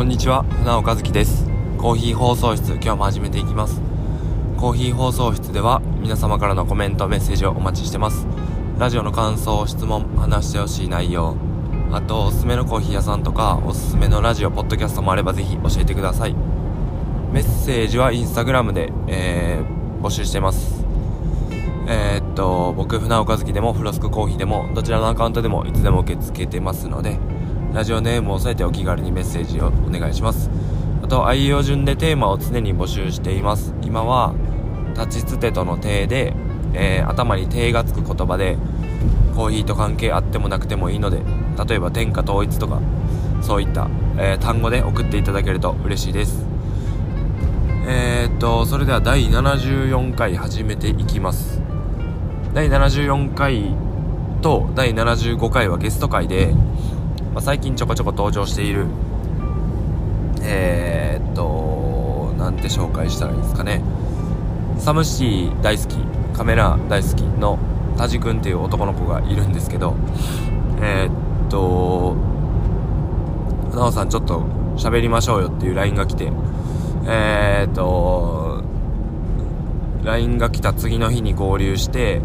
こんにちは船尾和樹です。コーヒー放送室今日も始めていきます。コーヒー放送室では皆様からのコメントメッセージをお待ちしてます。ラジオの感想質問話してほしい内容あとおすすめのコーヒー屋さんとかおすすめのラジオポッドキャストもあればぜひ教えてください。メッセージはインスタグラムで、えー、募集してます。えー、っと僕船尾和樹でもフロスクコーヒーでもどちらのアカウントでもいつでも受け付けてますのでラジオネームを添えてお気軽にメッセージをお願いします。あと愛用順でテーマを常に募集しています。今は立ちつてとの手で、えー、頭に手がつく言葉でコーヒーと関係あってもなくてもいいので例えば天下統一とかそういった、えー、単語で送っていただけると嬉しいです。えー、っとそれでは第74回始めていきます。第74回と第75回はゲスト回でまあ、最近ちょこちょこ登場しているえー、っとなんて紹介したらいいですかね。サムシティ大好きカメラ大好きのタジ君っていう男の子がいるんですけどえー、っとなおさんちょっと喋りましょうよっていう LINE が来てえー、っと LINE が来た次の日に合流して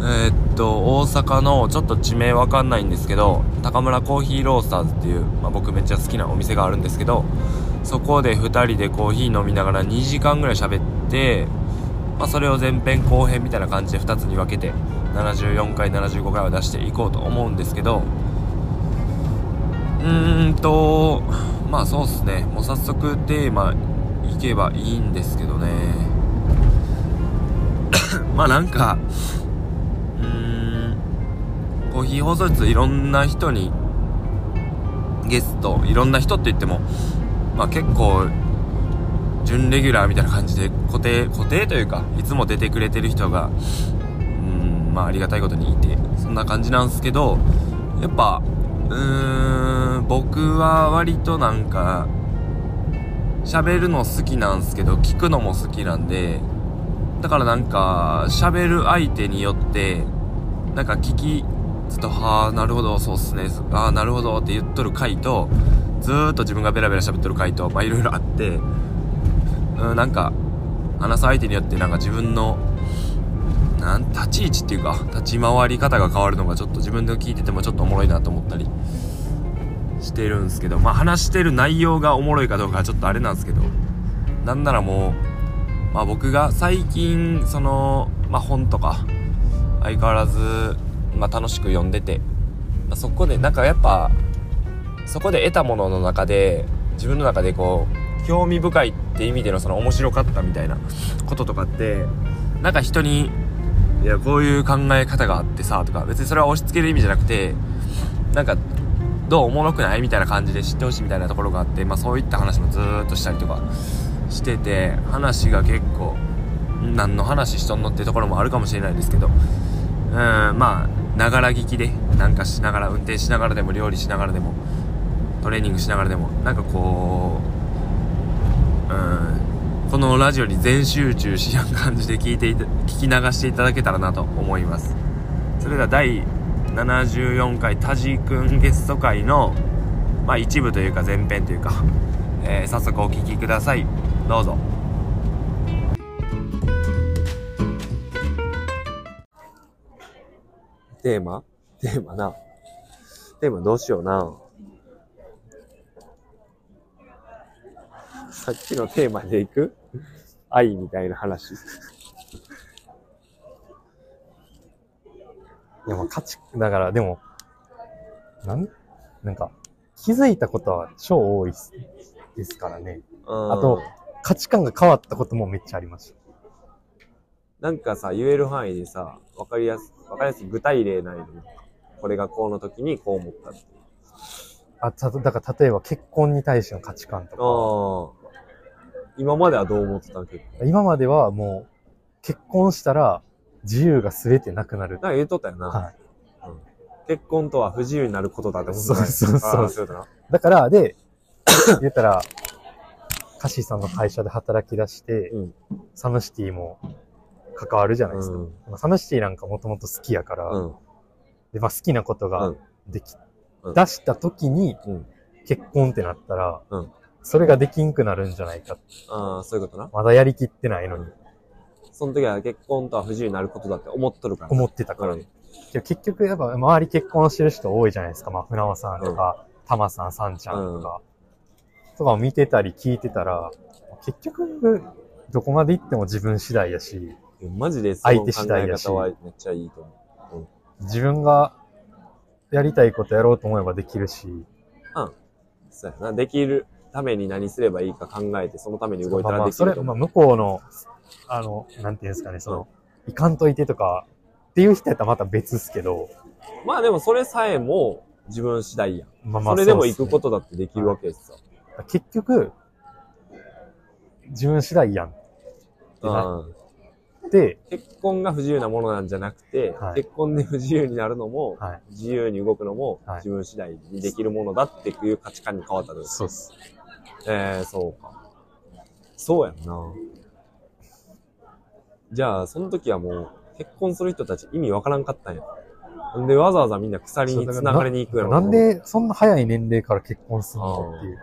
えー、と、大阪のちょっと地名わかんないんですけど、高村コーヒーロースターズっていう、まあ、僕めっちゃ好きなお店があるんですけど、そこで2人でコーヒー飲みながら2時間ぐらい喋って、まあ、それを前編後編みたいな感じで2つに分けて、74回、75回は出していこうと思うんですけど、うーんと、まあそうっすね。もう早速テーマいけばいいんですけどね。まあなんか、コーヒー放送室いろんな人にゲストいろんな人って言ってもまあ結構準レギュラーみたいな感じで固定固定というかいつも出てくれてる人がうんまあありがたいことにいてそんな感じなんですけどやっぱうーん僕は割となんか喋るの好きなんすけど聞くのも好きなんでだからなんか喋る相手によってなんか聞きずっと、はあ、なるほど、そうっすね、ああ、なるほどって言っとる回と、ずーっと自分がベラベラ喋っとる回と、まあいろいろあって、うん、なんか、話す相手によってなんか自分の、なん、立ち位置っていうか、立ち回り方が変わるのがちょっと自分で聞いててもちょっとおもろいなと思ったりしてるんですけど、まあ話してる内容がおもろいかどうかはちょっとあれなんですけど、なんならもう、まあ僕が最近、その、まあ本とか、相変わらずまあ、楽しく読んでて、まあ、そこでなんかやっぱそこで得たものの中で自分の中でこう興味深いって意味でのその面白かったみたいなこととかってなんか人にいやこういう考え方があってさとか別にそれは押し付ける意味じゃなくてなんかどうおもろくない？みたいな感じで知ってほしいみたいなところがあって、まあ、そういった話もずっとしたりとかしてて話が結構何の話しとんのってところもあるかもしれないですけどうんまあながら聞きでなんかしながら運転しながらでも料理しながらでもトレーニングしながらでもなんかこううんこのラジオに全集中しやん感じで聞いて聞き流していただけたらなと思います。それでは第74回タジ君ゲスト会のまあ一部というか前編というか、えー、早速お聴きください。どうぞ。テーマ？テーマな。テーマどうしような。さっきのテーマでいく？愛みたいな話。いや、まあ、価値、だから、でも、なん、なんか、気づいたことは超多いですからね。あと、価値観が変わったこともめっちゃありました。なんかさ、言える範囲でさ、わかりやす、わかりやすい具体例ないのこれがこうの時にこう思ったってあ、た、だから例えば結婚に対しての価値観とか。ああ。今まではどう思ってた結婚今まではもう、結婚したら自由が全てなくなる。なんか言うとったよな。はい。うん、結婚とは不自由になることだって思ってた。そうそうそう。だから、で、言ったら、カシーさんの会社で働き出して、うん、サムシティも関わるじゃないですか。うん、サムシティなんかもともと好きやから、うん、で、まあ好きなことができ、出した時に、結婚ってなったら、うん。それができんくなるんじゃないか。ああ、そういうことな。まだやりきってないのに。その時は結婚とは不自由になることだって思っとるから。思ってたから。うん。けど結局やっぱ周り結婚してる人多いじゃないですか。まあ、船尾さんとか、タマさん、サンちゃんとか、とかを見てたり聞いてたら、結局、どこまで行っても自分次第やし、マジでそ手次第方はめっちゃいいと思自分がやりたいことやろうと思えばできるし、う。そうやな。できるために何すればいいか考えて、そのために動いたらまあまあ、それ、できると思う。まあ、向こうの、あの、なんていうんですかね、その、いかんといてとか、っていう人やったらまた別っすけど、まあでもそれさえも自分次第やん。まあまあそれでもそうっすね行くことだってできるわけですよ。結局、自分次第やんうん結婚が不自由なものなんじゃなくて、はい結婚で不自由になるのも、はい自由に動くのも、はい自分次第にできるものだっていう価値観に変わったんです。そうっす。えー、そうか。そうやんな。じゃあ、その時はもう、結婚する人たち意味わからんかったんや。んで、わざわざみんな鎖に繋がりに行くやろ。なんでそんな早い年齢から結婚するのっていう。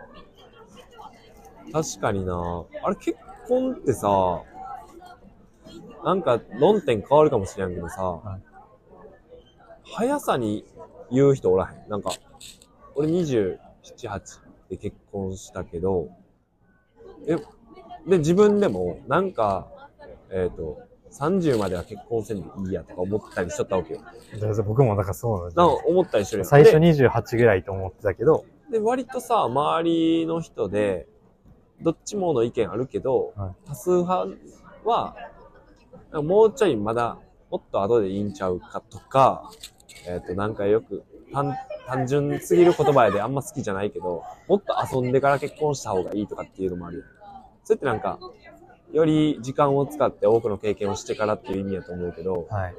確かにな。あれ結婚ってさ、なんか論点変わるかもしれんけどさ、はい。速さに言う人おらへん。なんか、俺27、8で結婚したけど、え、で、自分でも、なんか、えっ、と、30までは結婚せんでいいやとか思ったりしとったわけよ。僕もだからそうなんですよ。か思ったりしてる最初で28ぐらいと思ってたけど、で、割とさ、周りの人で、どっちもの意見あるけど、はい。多数派は、もうちょいまだ、もっと後でいいんちゃうかとか、えっ、と、なんかよく、単単純すぎる言葉やであんま好きじゃないけど、もっと遊んでから結婚した方がいいとかっていうのもあるよ。それってなんか、より時間を使って多くの経験をしてからっていう意味やと思うけど、はい。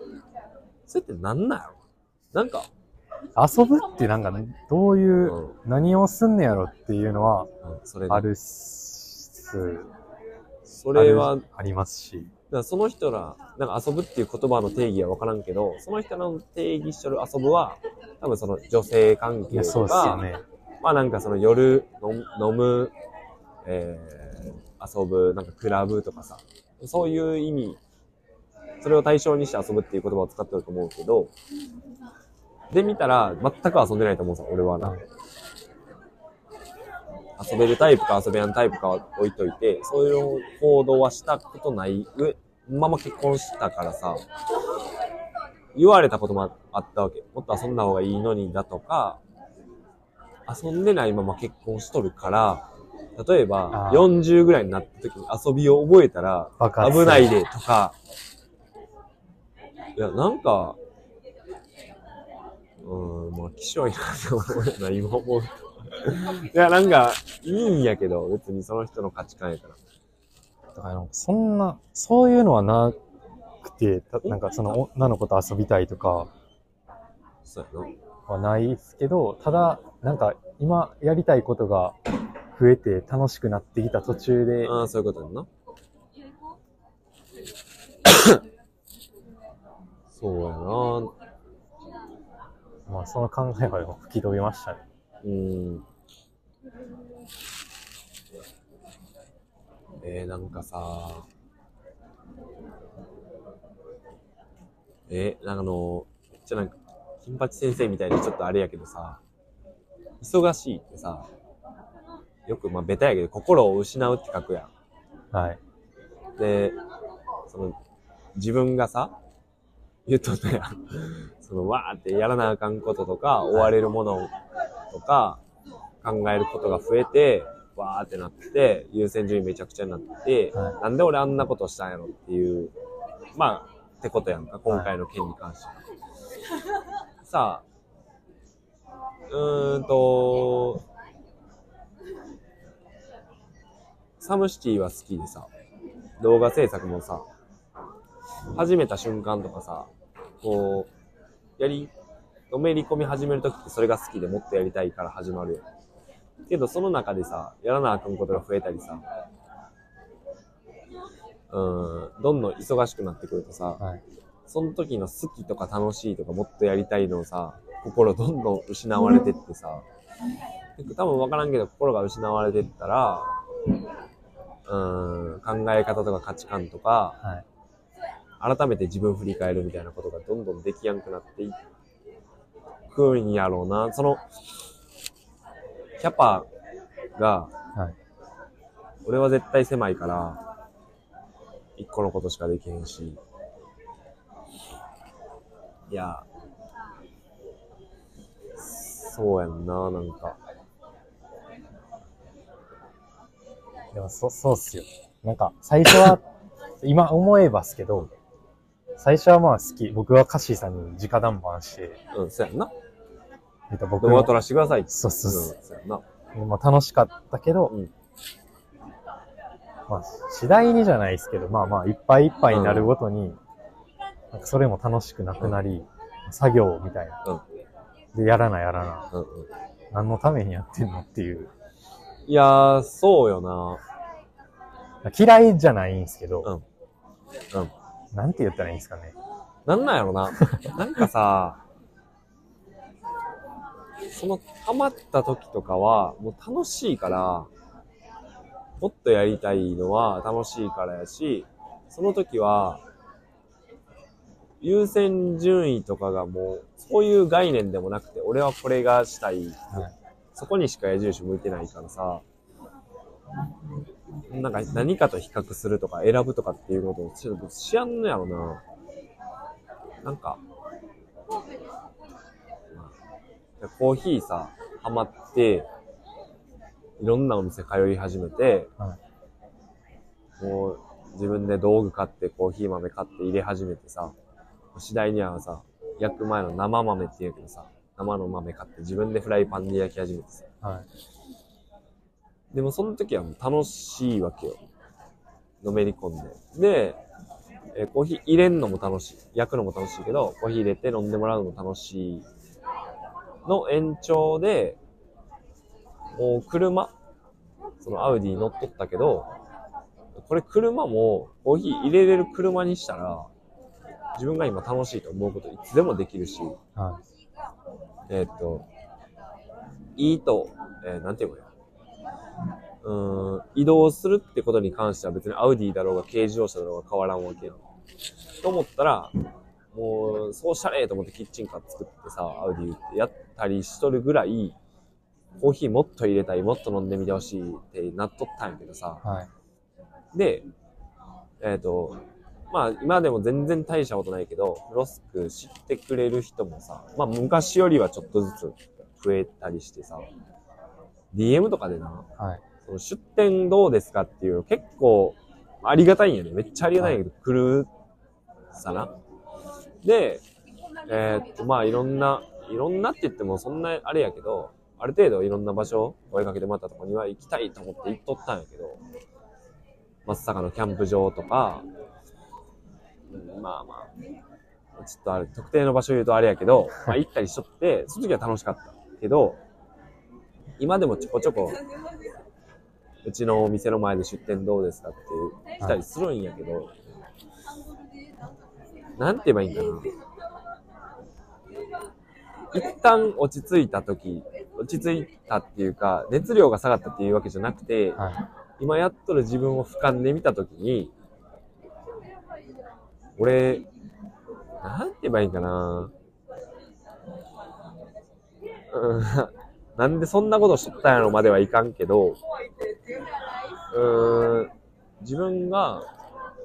それってなんなんやろ？なんか、遊ぶってなんか、どういうう、ん、何をすんねやろっていうのは、うんそれであるっす。それは、ありますし。だからその人ら、なんか遊ぶっていう言葉の定義は分からんけど、その人らの定義してる遊ぶは、多分その女性関係とか、ね。まあなんかその夜飲む、えー、遊ぶ、なんかクラブとかさ、そういう意味、それを対象にして遊ぶっていう言葉を使ってると思うけど、で見たら全く遊んでないと思うさ、俺はな。遊べるタイプか遊べやんタイプかは置いといて、そういう行動はしたことない上、まま結婚したからさ、言われたこともあったわけ。もっと遊んだ方がいいのにだとか、遊んでないまま結婚しとるから、例えばあー40ぐらいになった時に遊びを覚えたら危ないでとか、いや、なんか、うーん、まあ、きしょいなって思うな、今思うと。いや、なんか、いいんやけど、別にその人の価値観やから。だからなんかそんな、そういうのはなくて、たなんかその女の子と遊びたいとかそうやな。はないですけど、ただ、なんか今やりたいことが増えて楽しくなってきた途中で、ああ、そういうことやんな。そうやな。まあその考えは吹き飛びましたね。うん。えー、なんかさ、えー、なんかあの、じゃなんか、金八先生みたいにちょっとあれやけどさ、忙しいってさ、よくまあベタやけど、心を失うって書くやん。はい。で、その、自分がさ、言っとったやん。その、わーってやらなあかんこととか、追われるものとか、考えることが増えて、わーってなって、優先順位めちゃくちゃになって、はなんで俺あんなことしたんやろっていう、まあ、ってことやんか、今回の件に関しては。さあ、うーんと、サムシティは好きでさ、動画制作もさ、始めた瞬間とかさ、こう、やり、のめり込み始めるときってそれが好きでもっとやりたいから始まるよ。けどその中でさ、やらなあかんことが増えたりさ、うん、どんどん忙しくなってくるとさ、はい。その時の好きとか楽しいとかもっとやりたいのをさ、心どんどん失われてってさ、多分分からんけど心が失われてったら、うん、考え方とか価値観とか、はい。改めて自分振り返るみたいなことがどんどんできやんくなっていくんやろうな。その、キャパが、はい。俺は絶対狭いから、一個のことしかできへんし。いや、そうやんな、なんか。でも、そ、そうっすよ。なんか、最初は、今思えばっすけど、最初はまあ好き。僕はカッシーさんに直談判して、うん、そうやんな。えっと僕動画も撮らせてくださいって。そうそうそううん、そうやんな。まあ楽しかったけど、うんまあ次第にじゃないですけど、まあまあいっぱいいっぱいになるごとに、なんかそれも楽しくなくなり、作業みたいな。で、やらなやらな。うんうん。何のためにやってんのっていう。いやー、そうよな。嫌いじゃないんですけど、うん。うん。なんて言ったらいいんですかね。なんなんやろな。なんかさ、そのハマった時とかは、もう楽しいから、もっとやりたいのは楽しいからやし、その時は、優先順位とかがもう、そういう概念でもなくて、俺はこれがしたい。はいそこにしか矢印向いてないからさ、なんか何かと比較するとか選ぶとかっていうことをちょっとしやんのやろな。なんか、コーヒーさ、ハマって、いろんなお店通い始めて、はもう自分で道具買ってコーヒー豆買って入れ始めてさ、次第にはさ、焼く前の生豆って言うけどさ、生の豆買って自分でフライパンで焼き始めてさ。はい。でもその時はもう楽しいわけよ。のめり込んで。で、えーコーヒー入れんのも楽しい。焼くのも楽しいけど、コーヒー入れて飲んでもらうのも楽しい。の延長で、もう車、そのアウディ乗っとったけど、これ車もコーヒー入れれる車にしたら、自分が今楽しいと思うこといつでもできるし、はえーっと、いいと、えーなんていうのかな。うーん、移動するってことに関しては別にアウディだろうが軽自動車だろうが変わらんわけやん。と思ったら、もう、そうしたれと思ってキッチンカー作ってさ、アウディってやったりしとるぐらい、コーヒーもっと入れたい、もっと飲んでみてほしいってなっとったんやけどさ。い。はい。で、えっ、と、まあ今でも全然大したことないけど、フロスク知ってくれる人もさ、まあ昔よりはちょっとずつ増えたりしてさ、DM とかでな、はい。その出店どうですかっていう結構ありがたいんやね。めっちゃありがたいんやけど、来るさな。で、えーっと、まあいろんな、いろんなって言ってもそんなあれやけど、ある程度いろんな場所、お出かけでもらったとこには行きたいと思って行っとったんやけど、松坂のキャンプ場とか、うんまあまあ、ちょっとあれ、特定の場所言うとあれやけど、まあ行ったりしとって、その時は楽しかったけど、今でもちょこちょこ、うちのお店の前で出店どうですかって来たりするんやけど、なんて言えばいいんかな。一旦落ち着いた時、落ち着いたっていうか、熱量が下がったっていうわけじゃなくて、はい。今やっとる自分を俯瞰で見たときに、俺、なんて言えばいいんかな。うん、なんでそんなことしとったんやろまではいかんけど、うーん、自分が、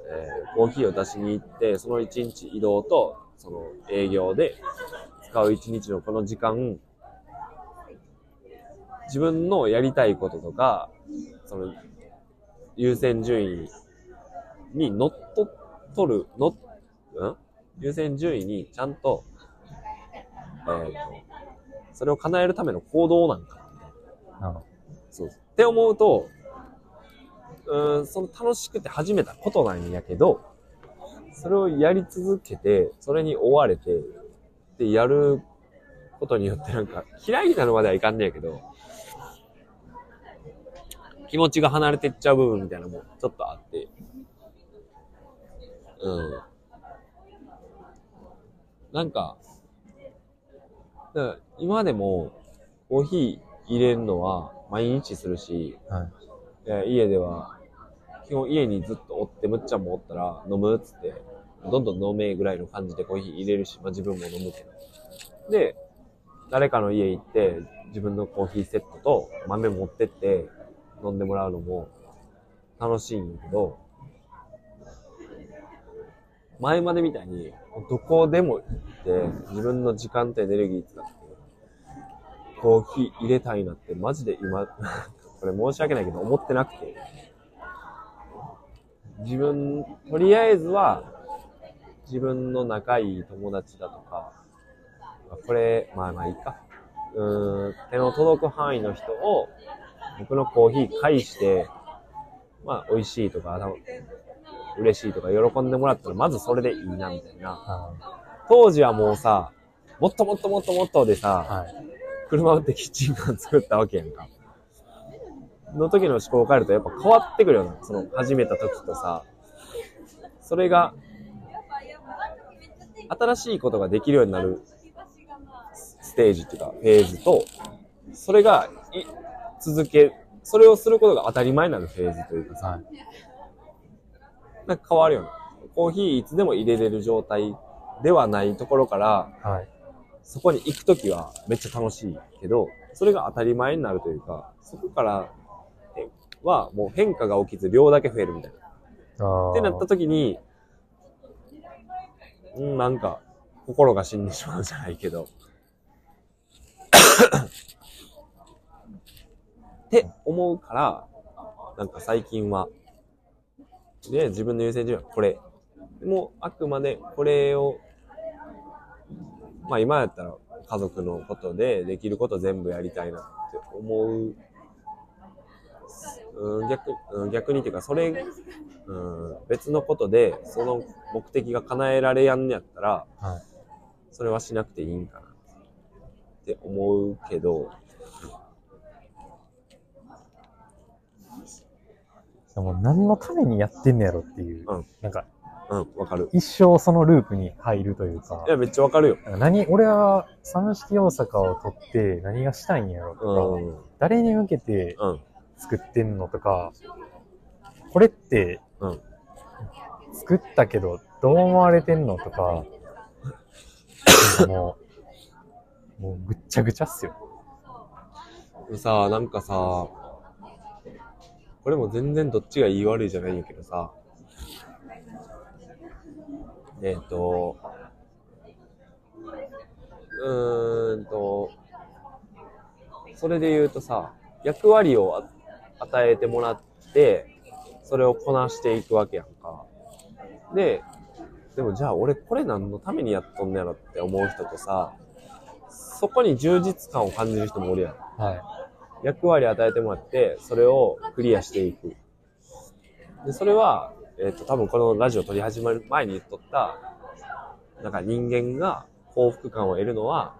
えーコーヒーを出しに行って、その一日移動と、その営業で使う一日のこの時間、自分のやりたいこととか、その優先順位に乗っとっとる、の、ん？優先順位にちゃんと、えーと、それを叶えるための行動なんかな、みたいな。なるほそう。って思うと、うん、その楽しくて始めたことなんやけど、それをやり続けて、それに追われて、で、やることによってなんか、嫌いになるまではいかんねやけど、気持ちが離れてっちゃう部分みたいなのもちょっとあって、うん。なんか、だか今でもコーヒー入れるのは毎日するし、はい。え家では、基本家にずっとおって、むっちゃんもおったら飲むっつって、どんどん飲めぐらいの感じでコーヒー入れるし、まあ自分も飲むけど。で、誰かの家行って、自分のコーヒーセットと豆持ってって飲んでもらうのも楽しいんやけど、前までみたいに、どこでも行って、自分の時間とエネルギー使って、コーヒー入れたいなって、マジで今、これ申し訳ないけど思ってなくて。自分、とりあえずは、自分の仲いい友達だとか、これ、まあまあいいか。うーん、手の届く範囲の人を、僕のコーヒー返して、まあ美味しいとか、嬉しいとか喜んでもらったら、まずそれでいいな、みたいな。は当時はもうさ、もっともっともっともっとでい。さ、はい。車売ってキッチンカー作ったわけやんか。の時の思考を変えるとやっぱ変わってくるよな。その始めた時とさ。それが、新しいことができるようになるステージっていうか、フェーズと、それが、い、続け、それをすることが当たり前になるフェーズというかさ、はい。なんか変わるよな。コーヒーいつでも入れれる状態ではないところから、はい。そこに行くときはめっちゃ楽しいけど、それが当たり前になるというか、そこからえはもう変化が起きず量だけ増えるみたいな。ってなったときに、うん、なんか、心が死んでしまうじゃないけど。って思うから、なんか最近は、で、自分の優先順位はこれ。でも、あくまでこれを、まあ今やったら家族のことでできること全部やりたいなって思う。うん、逆、うん、逆にっていうか、それ、うん、別のことで、その目的が叶えられやんねやったら、はい。それはしなくていいんかなって思うけど、でも何のためにやってんのやろっていう。うんなんか、うん、わかる。一生そのループに入るというかい。や、めっちゃわかるよ。何、俺はサムシティ大阪を取って何がしたいんやろとか、うん、誰に向けてうん、作ってんのとか、これってうん。作ったけどどう思われてんのとか、もう、もうぐっちゃぐちゃっすよ。でさ、なんかさ、これも全然どっちが言い悪いじゃないんやけどさ、えっ、と、うーんと、それで言うとさ、役割をあ与えてもらって、それをこなしていくわけやんか。で、でもじゃあ俺これ何のためにやっとんねやろって思う人とさ、そこに充実感を感じる人もおるやん。はい。役割与えてもらって、それをクリアしていく。で、それは、えっ、と、多分このラジオ撮り始まる前に言っとった、なんか人間が幸福感を得るのは、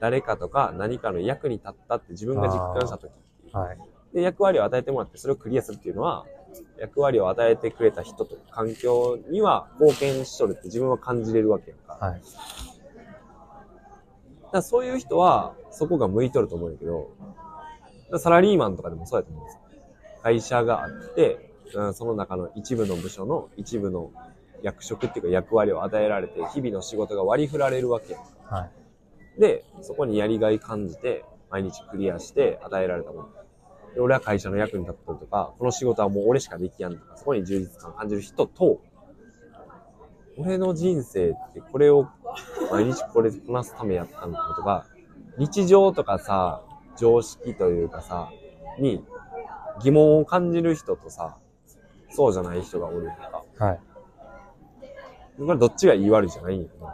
誰かとか何かの役に立ったって自分が実感した時っていうはい。で、役割を与えてもらってそれをクリアするっていうのは、役割を与えてくれた人とか環境には貢献しとるって自分は感じれるわけやんか。はい。だそういう人は、そこが向いとると思うんやけど、サラリーマンとかでもそうやと思うんですよ。会社があって、うんその中の一部の部署の一部の役職っていうか役割を与えられて、日々の仕事が割り振られるわけやんか。はい。で、そこにやりがい感じて、毎日クリアして与えられたもの。で俺は会社の役に立ってるとか、この仕事はもう俺しかできやんとか、そこに充実感感じる人と、俺の人生ってこれを毎日これこなすためやったんだとか、日常とかさ、常識というかさ、に疑問を感じる人とさ、そうじゃない人がおるやんか。はい。これどっちが言い悪いじゃないんやけど。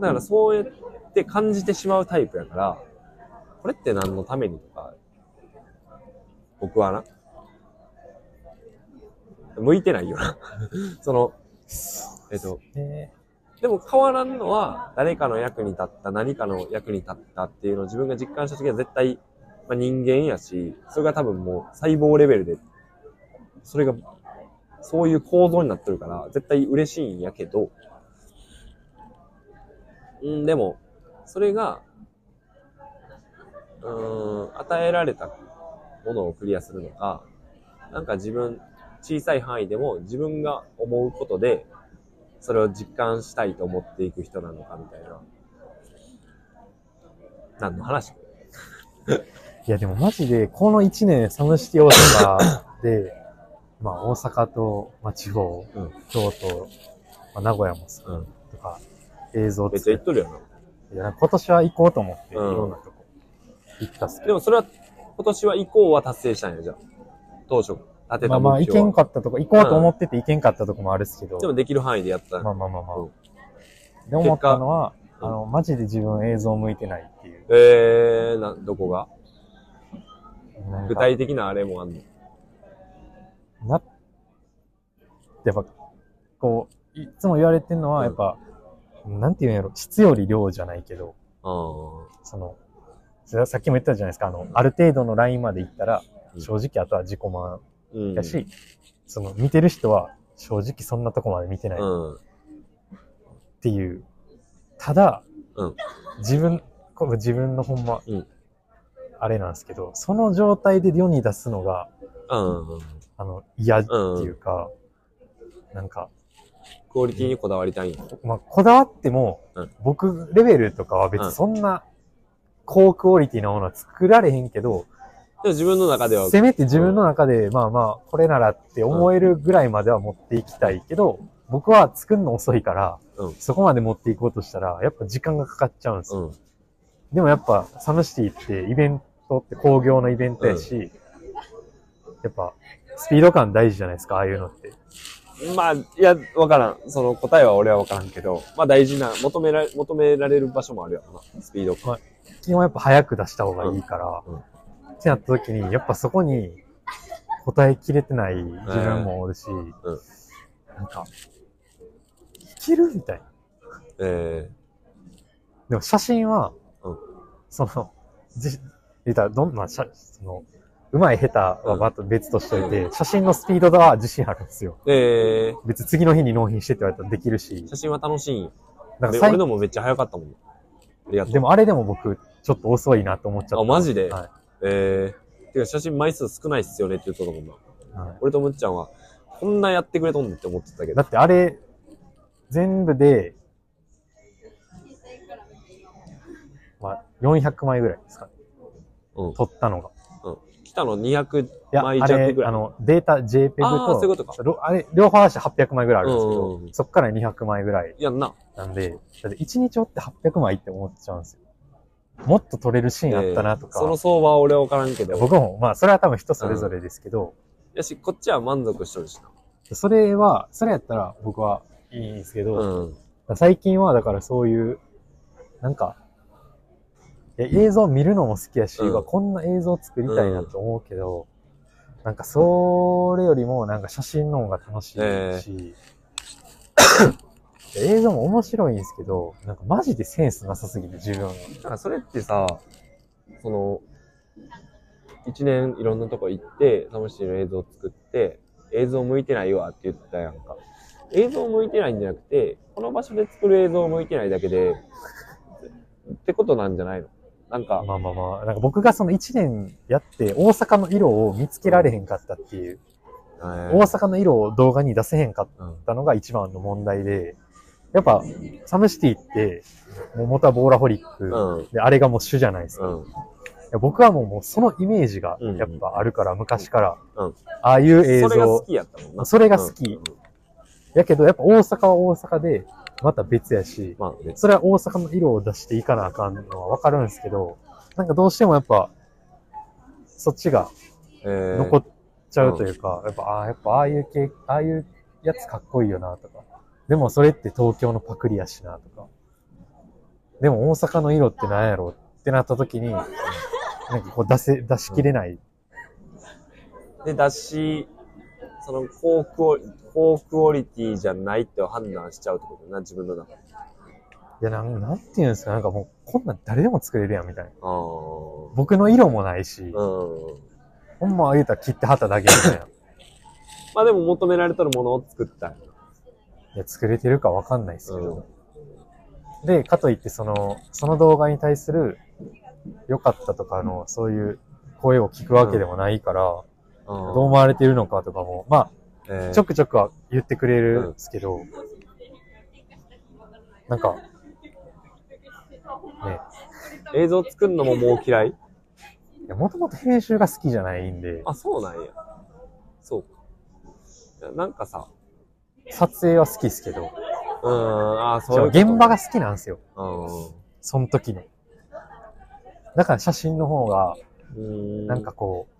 だからそうやって感じてしまうタイプやから、これって何のためにとか、僕はな、向いてないよな。その、えっと、でも変わらんのは、誰かの役に立った、何かの役に立ったっていうのを自分が実感した時は絶対、まあ、人間やし、それが多分もう細胞レベルで、それが、そういう構造になってるから、絶対嬉しいんやけど、うん、でも、それが、うん、与えられたものをクリアするのか、なんか自分、小さい範囲でも自分が思うことで、それを実感したいと思っていく人なのかみたいな。何の話？いや、でもマジで、この1年、サムシティ大阪で、まあ、大阪と、まあ、地方、うん京都、まあ、名古屋もさ、うん。とか、映像めっちゃ言っとるよな。いや、今年は行こうと思って、いうんろんなとこ行ったっすけでもそれは、今年は以降は達成したんや、じゃあ。当初、立てど。まあまあ、行た目標は。けんかったとこ、行こうと思ってて行けんかったとこもあるっすけど、でもできる範囲でやった。まあまあまあまあ。うんで、思ったのは、うんあの、マジで自分映像向いてないっていう。えー、な、どこが？なんか具体的なあれもあんの？な、やっぱ、こう、いつも言われてるのは、うんやっぱ、なんていうんやろ、質より量じゃないけど、あーその、さっきも言ったじゃないですか、あの、ある程度のラインまで行ったら、うん正直あとは自己満うん。やし、その、見てる人は、正直そんなとこまで見てないっうん。ていう。ただ、うん自分、これ自分のほんま、うんあれなんですけど、その状態で世に出すのが、うん。あの、嫌っていうか、なんか、クオリティにこだわりたいんや。まあ、こだわっても、うん僕レベルとかは別うんにそんな高クオリティなものは作られへんけど、でも自分の中では、せめて自分の中で、まあまあ、これならって思えるぐらいまでは持っていきたいけど、僕は作るの遅いから、うんそこまで持っていこうとしたら、やっぱ時間がかかっちゃうんですよ。うん。でもやっぱ、サムシティってイベントって工業のイベントやし、やっぱ、スピード感大事じゃないですか、ああいうのって。まあ、いや、わからん。その答えは俺はわからんけど、まあ大事な、求められ、求められる場所もあるやろな。スピード感。基本やっぱ早く出した方がいいから、うん。うんってなった時に、やっぱそこに答えきれてない自分もおるし、うん。なんか、いけるみたいな。えでも写真は、うん。その、じ、言ったらどんな、写その、うまい下手はまた別としておいて、写真のスピードは自信あるんですよ。ー、え。別に次の日に納品してって言われたらできるし。ー、、写真は楽しいなんか最俺のもめっちゃ早かったもん。ありがとう。でもあれでも僕、ちょっと遅いなと思っちゃった。あマジで？はえー、てか写真枚数少ないっすよねって言っとったもんな。い。はい俺とむっちゃんは、こんなやってくれとんねんって思ってたけどだ。ってあれ、全部で、まあ、400枚ぐらいですかね。うん。撮ったのが。来たの200いや、枚弱ぐらい。あの、データ JPEG と、そういうことかろあれ、両方合わせて800枚ぐらいあるんですけど、そっから200枚ぐらいやんな。なんで、だって1日追って800枚って思っちゃうんですよ。もっと撮れるシーンあったなとか、えーその相場は俺は分からんけど。僕も、まあ、それは多分人それぞれですけど、やし、こっちは満足しとるしそれは、それやったら僕はいいんですけな。ど、うん。最近はだからそういう、なんか、いや映像見るのも好きやし、うんこんな映像作りたいなと思うけど、なんかそれよりもなんか写真の方が楽しいし、え映像も面白いんですけど、なんかマジでセンスなさすぎて自分は。だからそれってさ、その、一年いろんなとこ行って、サムシティの映像作って、映像向いてないわって言ったやんか。映像向いてないんじゃなくて、この場所で作る映像向いてないだけで、ってことなんじゃないの？なんか、まあまあまあ、なんか僕がその1年やって大阪の色を見つけられへんかったっていう、大阪の色を動画に出せへんかっうんたのが一番の問題で、やっぱ、サムシティって、もう元はボーラホリック、うん。で、あれがもう主じゃないですか。僕はもうもうそのイメージがうん。やっぱあるから、昔から。うん。ああいう映像。それが好きやったもんな。それが好き。うん。やけど、やっぱ大阪は大阪で、また別やし、まあね。それは大阪の色を出していかなあかんのはわかるんですけど、なんかどうしてもやっぱ、そっちがえー残っちゃうというか、やっぱ、ああ、やっぱああいう系、ああいうやつかっこいいよなとか。でもそれって東京のパクリやしなとか。でも大阪の色って何やろうってなった時に、なんかこう出せ、出しきれない。で、だし、その高クオリ、高クオリティじゃないって判断しちゃうってことだな、自分の中で。いや、なん、なんていうんですか、なんかもう、こんなん誰でも作れるやんみたいな。僕の色もないし、うん。ほんま言うたら切ってはっただけみたいな。まあでも求められとるものを作ったい。いや、作れてるかわかんないですけど。で、かといって、その、その動画に対する、良かったとかの、そういう声を聞くわけでもないから、うんどう思われてるのかとかも、まあ、えーちょくちょくは言ってくれるんですけど、なんか、ね、映像作るのももう嫌い？いや、もともと編集が好きじゃないんで、あ、そうなんや。そうか。なんかさ、撮影は好きですけど、うーん、あ、そう現場が好きなんですよ。うん。その時の。だから写真の方が、なんかこう、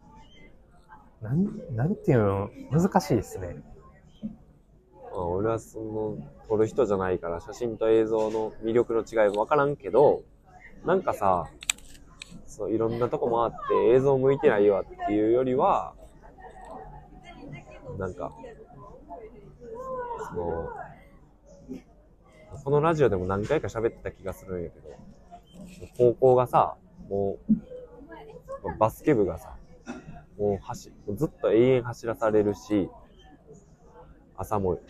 なん、なんていうの、難しいですね。まあ俺はその、撮る人じゃないから写真と映像の魅力の違いもわからんけど、なんかさ、そう、いろんなとこもあって映像向いてないわっていうよりは、なんか、その、このラジオでも何回か喋ってた気がするんやけど、高校がさ、もう、バスケ部がさ、もう走、ずっと永遠走らされるし、朝も、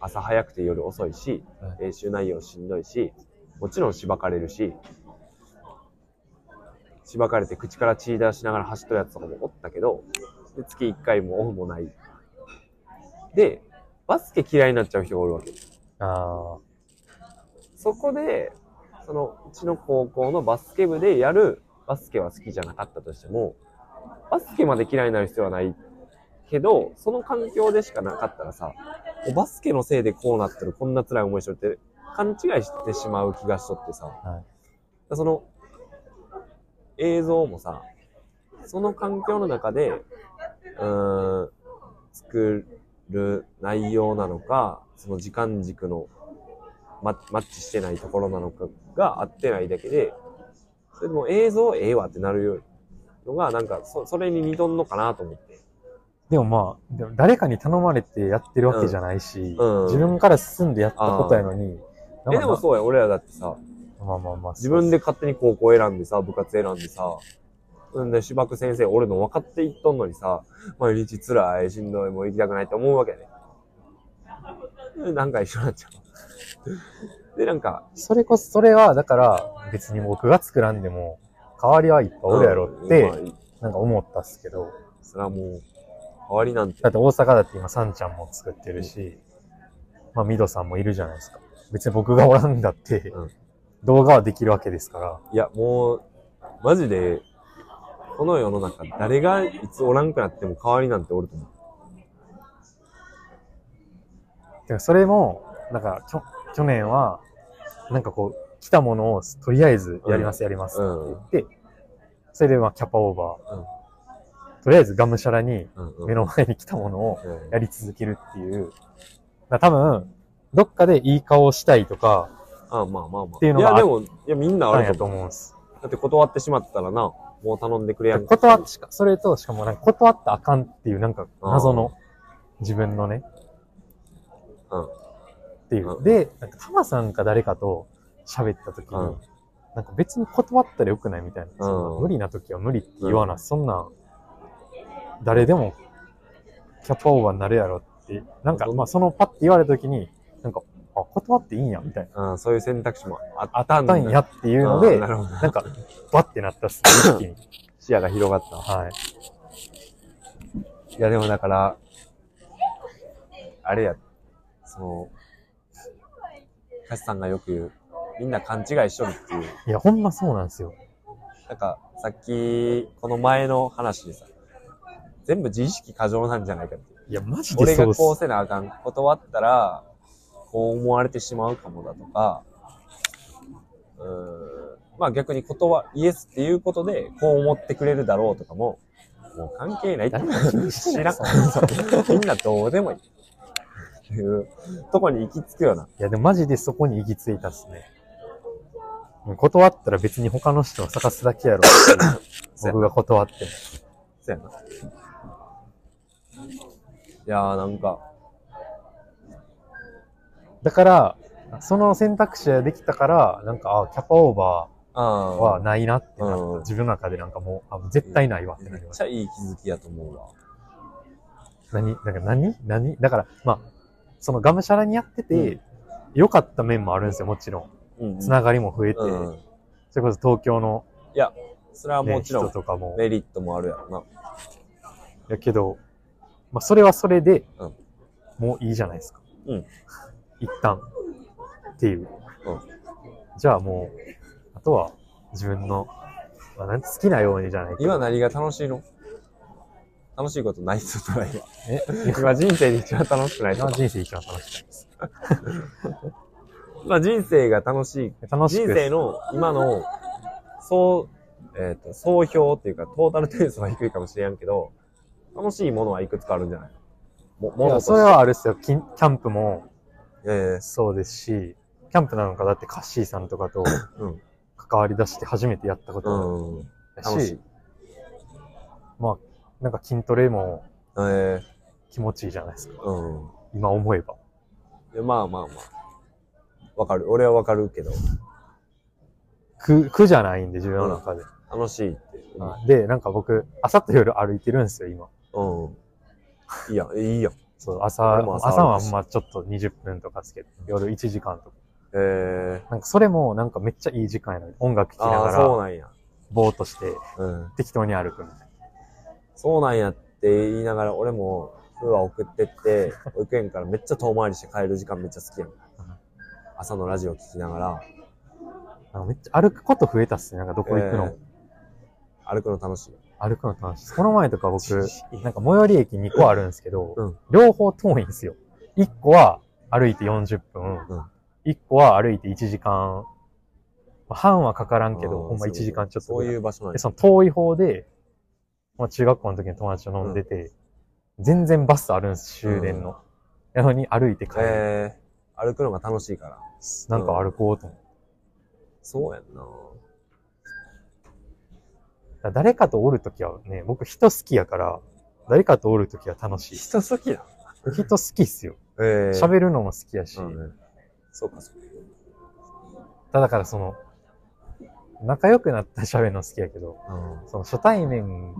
朝早くて夜遅いしはい、練習内容しんどいし、もちろんしばかれるし、しばかれて口から血出しながら走っとるやつとかもおったけど、で月1回もオフもない。で、バスケ嫌いになっちゃう人がおるわけ。あそこで、その、うちの高校のバスケ部でやるバスケは好きじゃなかったとしても、バスケまで嫌いになる必要はないけど、その環境でしかなかったらさ、バスケのせいでこうなってる、こんな辛い思いしとるって、勘違いしてしまう気がしとってさ、あ、はい。その、映像もさ、その環境の中で、うーん、作る内容なのか、その時間軸のママッチしてないところなのかが合ってないだけで、それでも映像ええわってなるのが、なんかそ、それに似とんのかなと思って。でもまあ、でも誰かに頼まれてやってるわけじゃないし、うん自分から進んでやったことやのに、え、でもそうや、俺らだってさ、まあまあまあ、自分で勝手に高校選んでさ、部活選んでさ、んで、芝生先生、俺の分かっていっとんのにさ、毎日辛い、しんどい、もう行きたくないって思うわけね。でなんか一緒になっちゃう。で、なんか、それこそ、それは、だから、別に僕が作らんでも、代わりはいっぱいおるやろって、なんか思ったっすけど、それはもう、代わりなんてだっ。て大阪だって今、サンちゃんも作ってるし、まあ、ミドさんもいるじゃないですか。別に僕がおらんだって、うん動画はできるわけですから、いや、もう、マジで、この世の中、誰がいつおらんくなっても代わりなんておると思う。てかそれも、なんか、きょ去年は、なんかこう、来たものをとりあえずやります、やりますって言って、それでまあキャパオーバー、うんとりあえずがむしゃらに目の前に来たものをうんやり続けるっていう。だから多分、どっかでいい顔したいとか、あまあまあまあ。っていうのがいや、でも、いや、みんなあると思う。んです。だって断ってしまったらな、もう頼んでくれやん。断っしか、それと、しかもなんか断ったらあかんっていう、なんか謎の自分のね、うん。っていう。うんで、なんかタマさんか誰かと喋った時に、うんなんか別に断ったらよくないみたいな。うん無理な時は無理って言わな、そんなん、誰でもキャパオーバーになるやろって、なんか、まあそのパッて言われた時に、なんか、あ、断っていいんや、みたいな。うん、そういう選択肢もああったんだったんやっていうのうで、んななんか、バッてなったっすね、一気に。視野が広がった。はい。いや、でもだから、あれや、その、カシさんがよく言う、みんな勘違いしとるっていう。いや、ほんまそうなんですよ。なんか、さっき、この前の話でさ、全部自意識過剰なんじゃないかっていう。いや、マジで俺が。こうせなあかん。断ったら、こう思われてしまうかもだとか、うーん、まあ逆に断、イエスっていうことで、こう思ってくれるだろうとかも、もう関係ないって知らん。みんなどうでもいい。っていうとこに行き着くような。いや、でもマジでそこに行き着いたっすね。断ったら別に他の人を探すだけやろっていう僕が断っても。そうやな。いやーなんか、だから、その選択肢ができたから、なんか、あ、キャパオーバあーはないなってなった。うん自分の中でなんかもう、あ絶対ないわってなめっりました。ちゃいい気づきやと思うわ。何？なんか何？何？だから、まあ、そのがむしゃらにやってて、良かった面もあるんですよ、もちろん。うんつながりも増えて、うん。それこそ東京のいや、それはねもちろん人とかも。メリットもあるやろな。やけど、まあ、それはそれで、うんもういいじゃないですか。うん。一旦。っていう。うんじゃあもう、あとは自分の、まあ、なんて好きなようにじゃない今何が楽しいの？楽しいことないっすよ、トライは。え、今人生で一番楽しくない。今人生一番楽しいです。まあ人生が楽しい。楽しく人生の今の、そう、えっ、と、総評っていうか、トータル点数は低いかもしれんけど、楽しいものはいくつかあるんじゃない？も、もの。それはあるっすよ。キンキャンプもええそうですし、キャンプなんかだってカッシーさんとかとうん関わり出して初めてやったこうとん。だ楽しいし、。まあ、なんか筋トレもえ気持ちいいじゃないですか。えうん。今思えば。いやまあまあまあ。わかる。俺はわかるけど、苦、苦じゃないんで、自分の中で。楽しいって。はいで、なんか僕、朝と夜歩いてるんですよ、今。うん。いいやん、いいやん。そう、朝、朝朝はまあちょっと20分とかですけど、夜1時間とか。ええなんかそれもなんかめっちゃいい時間やのに、音楽聴きながら、そうなんや。ぼーっとして、うん。適当に歩くみたいな。そうなんやって言いながら、俺も、風は送ってって、保育園からめっちゃ遠回りして帰る時間めっちゃ好きやん。朝のラジオ聞きながら、なんかめっちゃ歩くこと増えたっすね、なんかどこ行くの。えー歩くの楽しい。歩くの楽しい。この前とか僕、なんか最寄り駅2個あるんですけど、うん両方遠いんですよ。1個は歩いて40分、うん1個は歩いて1時間、まあ半はかからんけど、あーほんま1時間ちょっとそうぐらいいう場所なんや。で、その遠い方で、まあ中学校の時に友達と飲んでて、全然バスあるんです、終電の。なのに歩いて帰る。えー、歩くのが楽しいから。なんか歩こうと思って。そうやんな。だから誰かとおるときはね、僕人好きやから、誰かとおるときは楽しい。人好きだ。人好きっすよ。えー、喋るのも好きやし、うんねそうか、そうか。だだからその、仲良くなったら喋るの好きやけど、うんその初対面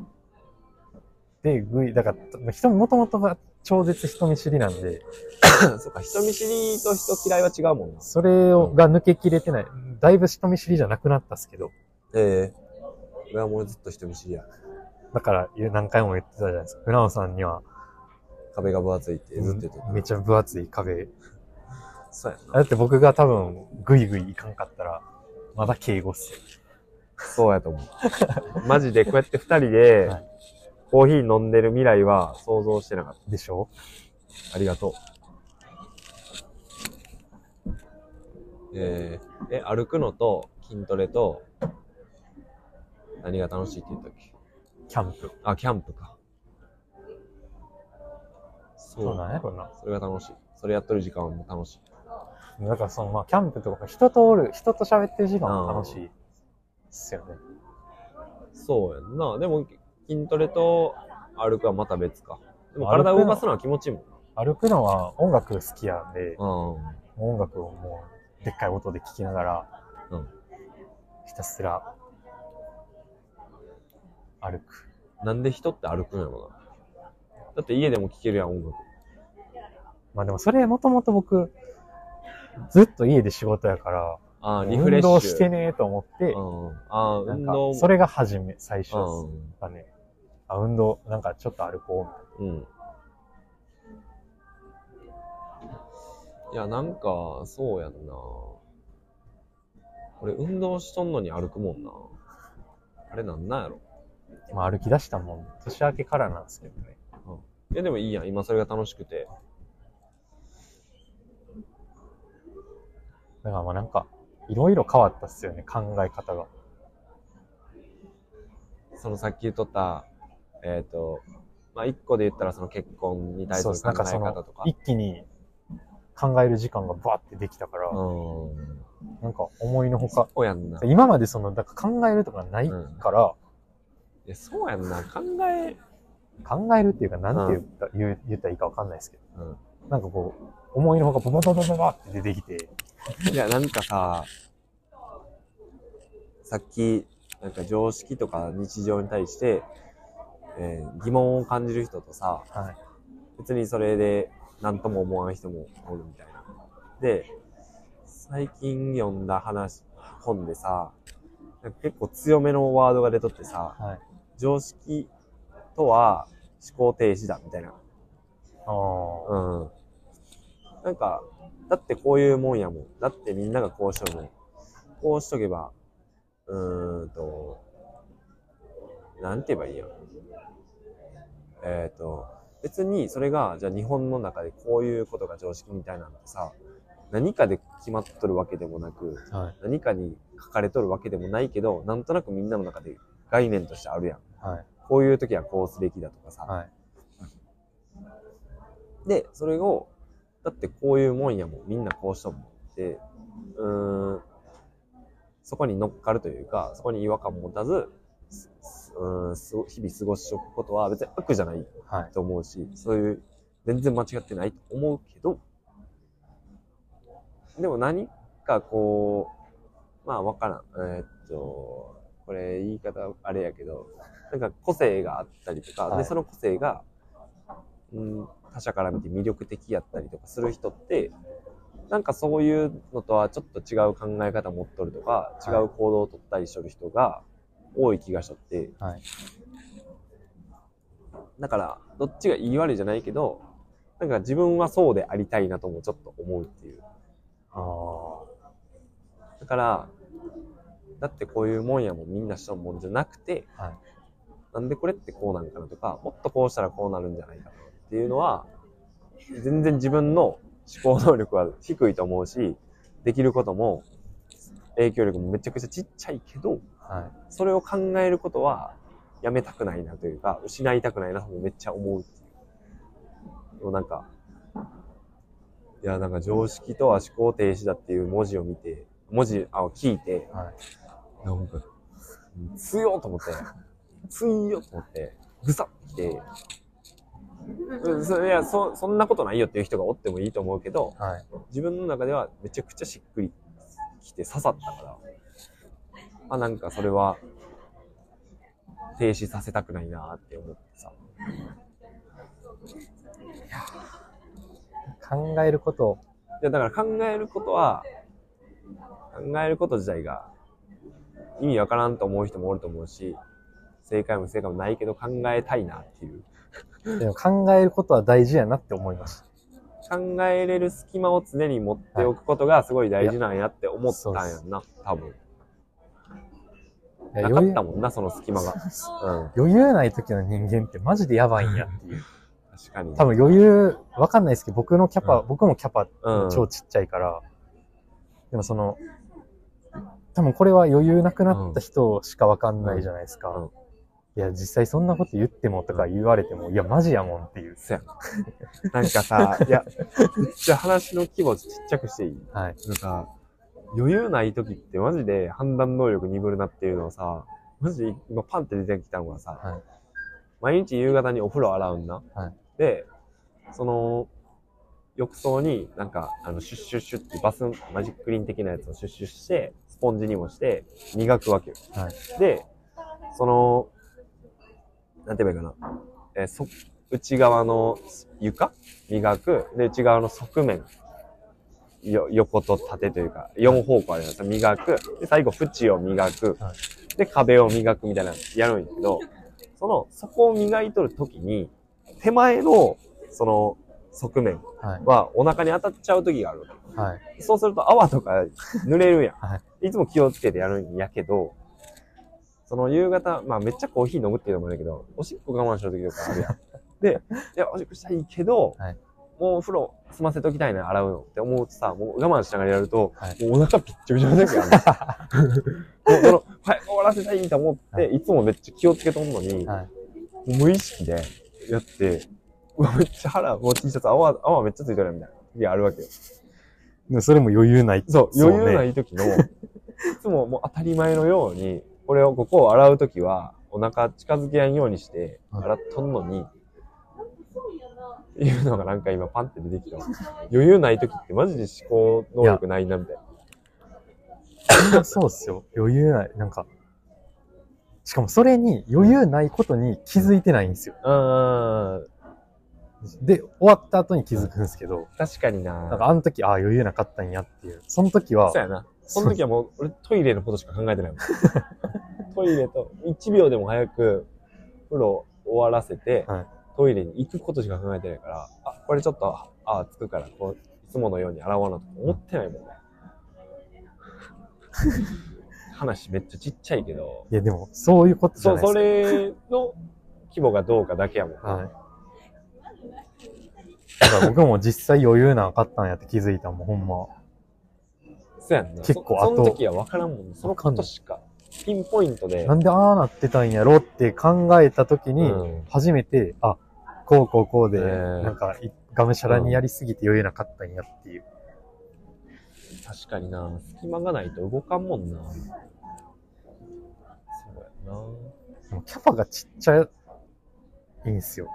でぐい、だから、人もともとが超絶人見知りなんで、そうか、人見知りと人嫌いは違うもんな。それを、が抜けきれてない。だいぶ人見知りじゃなくなったっすけど、ええ俺はもうずっと人見知りや。だから何回も言ってたじゃないですか。船尾さんには、壁が分厚いってずっと言ってた。めっちゃ分厚い壁。そうやんな。だって僕が多分、ぐいぐいいかんかったら、まだ敬語っすよ。そうやと思う。マジでこうやって二人で はい、コーヒー飲んでる未来は想像してなかっでしょ？た。ありがとう。えー、え、歩くのと筋トレと、何が楽しいって言ったっけ？キャンプ。あ、キャンプか。そうそうなんやろな。それが楽しい。それやっとる時間も楽しい。だからその、まあ、キャンプとか、人とおる、人と喋ってる時間も楽しいっすよね。そうやんな。でも、筋トレと歩くはまた別か。でも体を動かすのは気持ちいいもん歩くのは音楽好きなんで、な。音楽をもう、でっかい音で聴きながら、うんひたすら、歩く。うん。なんで人って歩くんやろな。だって家でも聴けるやん、音楽。まあでもそれもともと僕、ずっと家で仕事やから、ああ、リフレッシュ。運動してねーと思って、うん。あ運動も。それが初め、最初うだね。あ、運動、なんかちょっと歩こうみたいん。うん。いや、なんか、そうやんな。俺、運動しとんのに歩くもんな。あれなんなんやろ？な。まあ歩き出したもん、年明けからなんですけどね。いや、でもいいやん。今それが楽しくて。だからまあなんか、いろいろ変わったっすよね、考え方が。そのさっき言っとった、えっ、と、まあ、一個で言ったらその結婚に対す。る考え方とか。、一気に考える時間がバーってできたから、うん。なんか思いのほか、そうやんな。い今までその、だから考えるとかないから、や、そうやんな。考え、考えるっていうか、なんて言った,、言う言ったらいいかわかんないですけど、うん。なんかこう、思いのほかババババババって出てきて、いや、なんかさ、さっき、なんか常識とか日常に対して、えー疑問を感じる人とさ、はい。別にそれで何とも思わん人もおるみたいな。で、最近読んだ話、本でさ、結構強めのワードが出とってさ、はい。常識とは思考停止だみたいな。ああ。うん。なんか、だってこういうもんやもん。だってみんながこうしとるもん。こうしとけば、うーんと、なんて言えばいいや。えっ、と、別にそれが、じゃあ日本の中でこういうことが常識みたいなんてさ、何かで決まっとるわけでもなく、はい。何かに書かれとるわけでもないけど、なんとなくみんなの中で概念としてあるやん。はい。こういう時はこうすべきだとかさ。はい。で、それを、だってこういうもんやもん、みんなこうしとんもんって、うーん、そこに乗っかるというか、そこに違和感を持たず、うーんすご日々過ごしておくことは別に悪じゃないはい。と思うし、そういう、全然間違ってないと思うけど、でも何かこう、まあわからん。えーっと、これ言い方あれやけど、なんか個性があったりとか、はいで、その個性が、うん、他者から見て魅力的やったりとかする人って、なんかそういうのとはちょっと違う考え方持っとるとか、違う行動を取ったりしとる人が多い気がしとって、はい。だから、どっちが言い悪いじゃないけど、なんか自分はそうでありたいなともちょっと思うっていう。ああ。だから、だってこういうもんやもんみんなしとるもんじゃなくて、はい。なんでこれってこうなんかなとか、もっとこうしたらこうなるんじゃないかなっていうのは、全然自分の思考能力は低いと思うし、できることも、影響力もめちゃくちゃちっちゃいけど、はい。それを考えることはやめたくないなというか、失いたくないなともめっちゃ思う。でもなんか、いや、なんか常識とは思考停止だっていう文字を見て、文字あを聞いて、はい。なんか、強っと思って、強っと思って、ぐさってきて、うんそいやそ、そんなことないよっていう人がおってもいいと思うけど、はい。自分の中ではめちゃくちゃしっくりきて刺さったから、あ、なんかそれは、停止させたくないなって思ってさ。考えること、いや、だから考えることは、考えること自体が意味わからんと思う人もおると思うし、正解も不正解もないけど考えたいなっていう。でも考えることは大事やなって思いました。考えれる隙間を常に持っておくことがすごい大事なんやって思ったんやんな、多分。なか余裕ったもんな、その隙間が。うん。余裕ない時の人間ってマジでやばいんやっていう。確かに。多分余裕、わかんないですけど、僕のキャパ、うん僕もキャパうん。超ちっちゃいから、でもその、多分これは余裕なくなった人しかわかんないじゃないですか。いや、実際そんなこと言ってもとか言われても、いや、マジやもんっていう。そやん。なんかさ、いや、めっちゃ話の規模ちっちゃくしていい？はい。なんか、余裕ない時ってマジで判断能力鈍るなっていうのをさ、マジで今パンって出てきたのがさ、はい。毎日夕方にお風呂洗うんな。はいで、その、浴槽になんか、あの、シュッシュッシュッってバスマジックリン的なやつをシュッシュッして、スポンジにもして、磨くわけよ。はい。で、その、なんて言えばいいかな。えーそ、内側の床磨く。で、内側の側面。よ、横と縦というか、4方向あるやつ磨く。で、最後、縁を磨くは。で、壁を磨くみたいなのやるんやけど、その、そこを磨いとるときに、手前の、その、側面はお腹に当たっちゃうときがある。はい。そうすると泡とか濡れるやん。はいつも気をつけてやるんやけど、その夕方、まあめっちゃコーヒー飲むっていうのもあるけど、おしっこ我慢しとる時とかあるやん。で、いや、おしっこしたいけど、はいもうお風呂済ませときたいな、洗うのって思うとさ、もう我慢しながらやると、はいもうお腹ピッチョピチョの時があるの。もうその、はい、終わらせたいと思って、、はいつもめっちゃ気をつけとんのに、はい。無意識でやって、うわ、めっちゃ腹、もう T シャツ泡、泡めっちゃついてるやんみたいな時があるわけよ。それも余裕ない。そう、そうね余裕ない時の、いつももう当たり前のように、これを、ここを洗う時は、お腹近づけやんようにして、はい洗っとんのに、いうのがなんか今パンって出てきたわ。余裕ない時ってマジで思考能力ないな、みたいな。そうっすよ。余裕ない。なんか、しかもそれに余裕ないことに気づいてないんですよ。うーん、で、終わった後に気づくんですけど、確かにななんかあの時、ああ、余裕なかったんやっていう。その時はそう、やな。その時はもう、俺トイレのことしか考えてないもん。トイレと、1秒でも早く風呂終わらせて、はいトイレに行くことしか考えてないから、あ、これちょっと、あ、つくから、こう、いつものように洗わなとか思ってないもんね。話めっちゃちっちゃいけど、いや、でも、そういうことじゃそう、ないですか。それの規模がどうかだけやもん。はい。だから僕も実際余裕なかったんやって気づいたんもん、ほんま。そうやんな。結構そその後時は分からんもんね。そのことしか。ピンポイントで。なんでああなってたんやろって考えた時に、うん初めて、あ、こうこうこうで、えーなんか、いがむしゃらにやりすぎて余裕なかったんやっていう。確かにな。隙間がないと動かんもんな。そうやな。キャパがちっちゃいんすよ。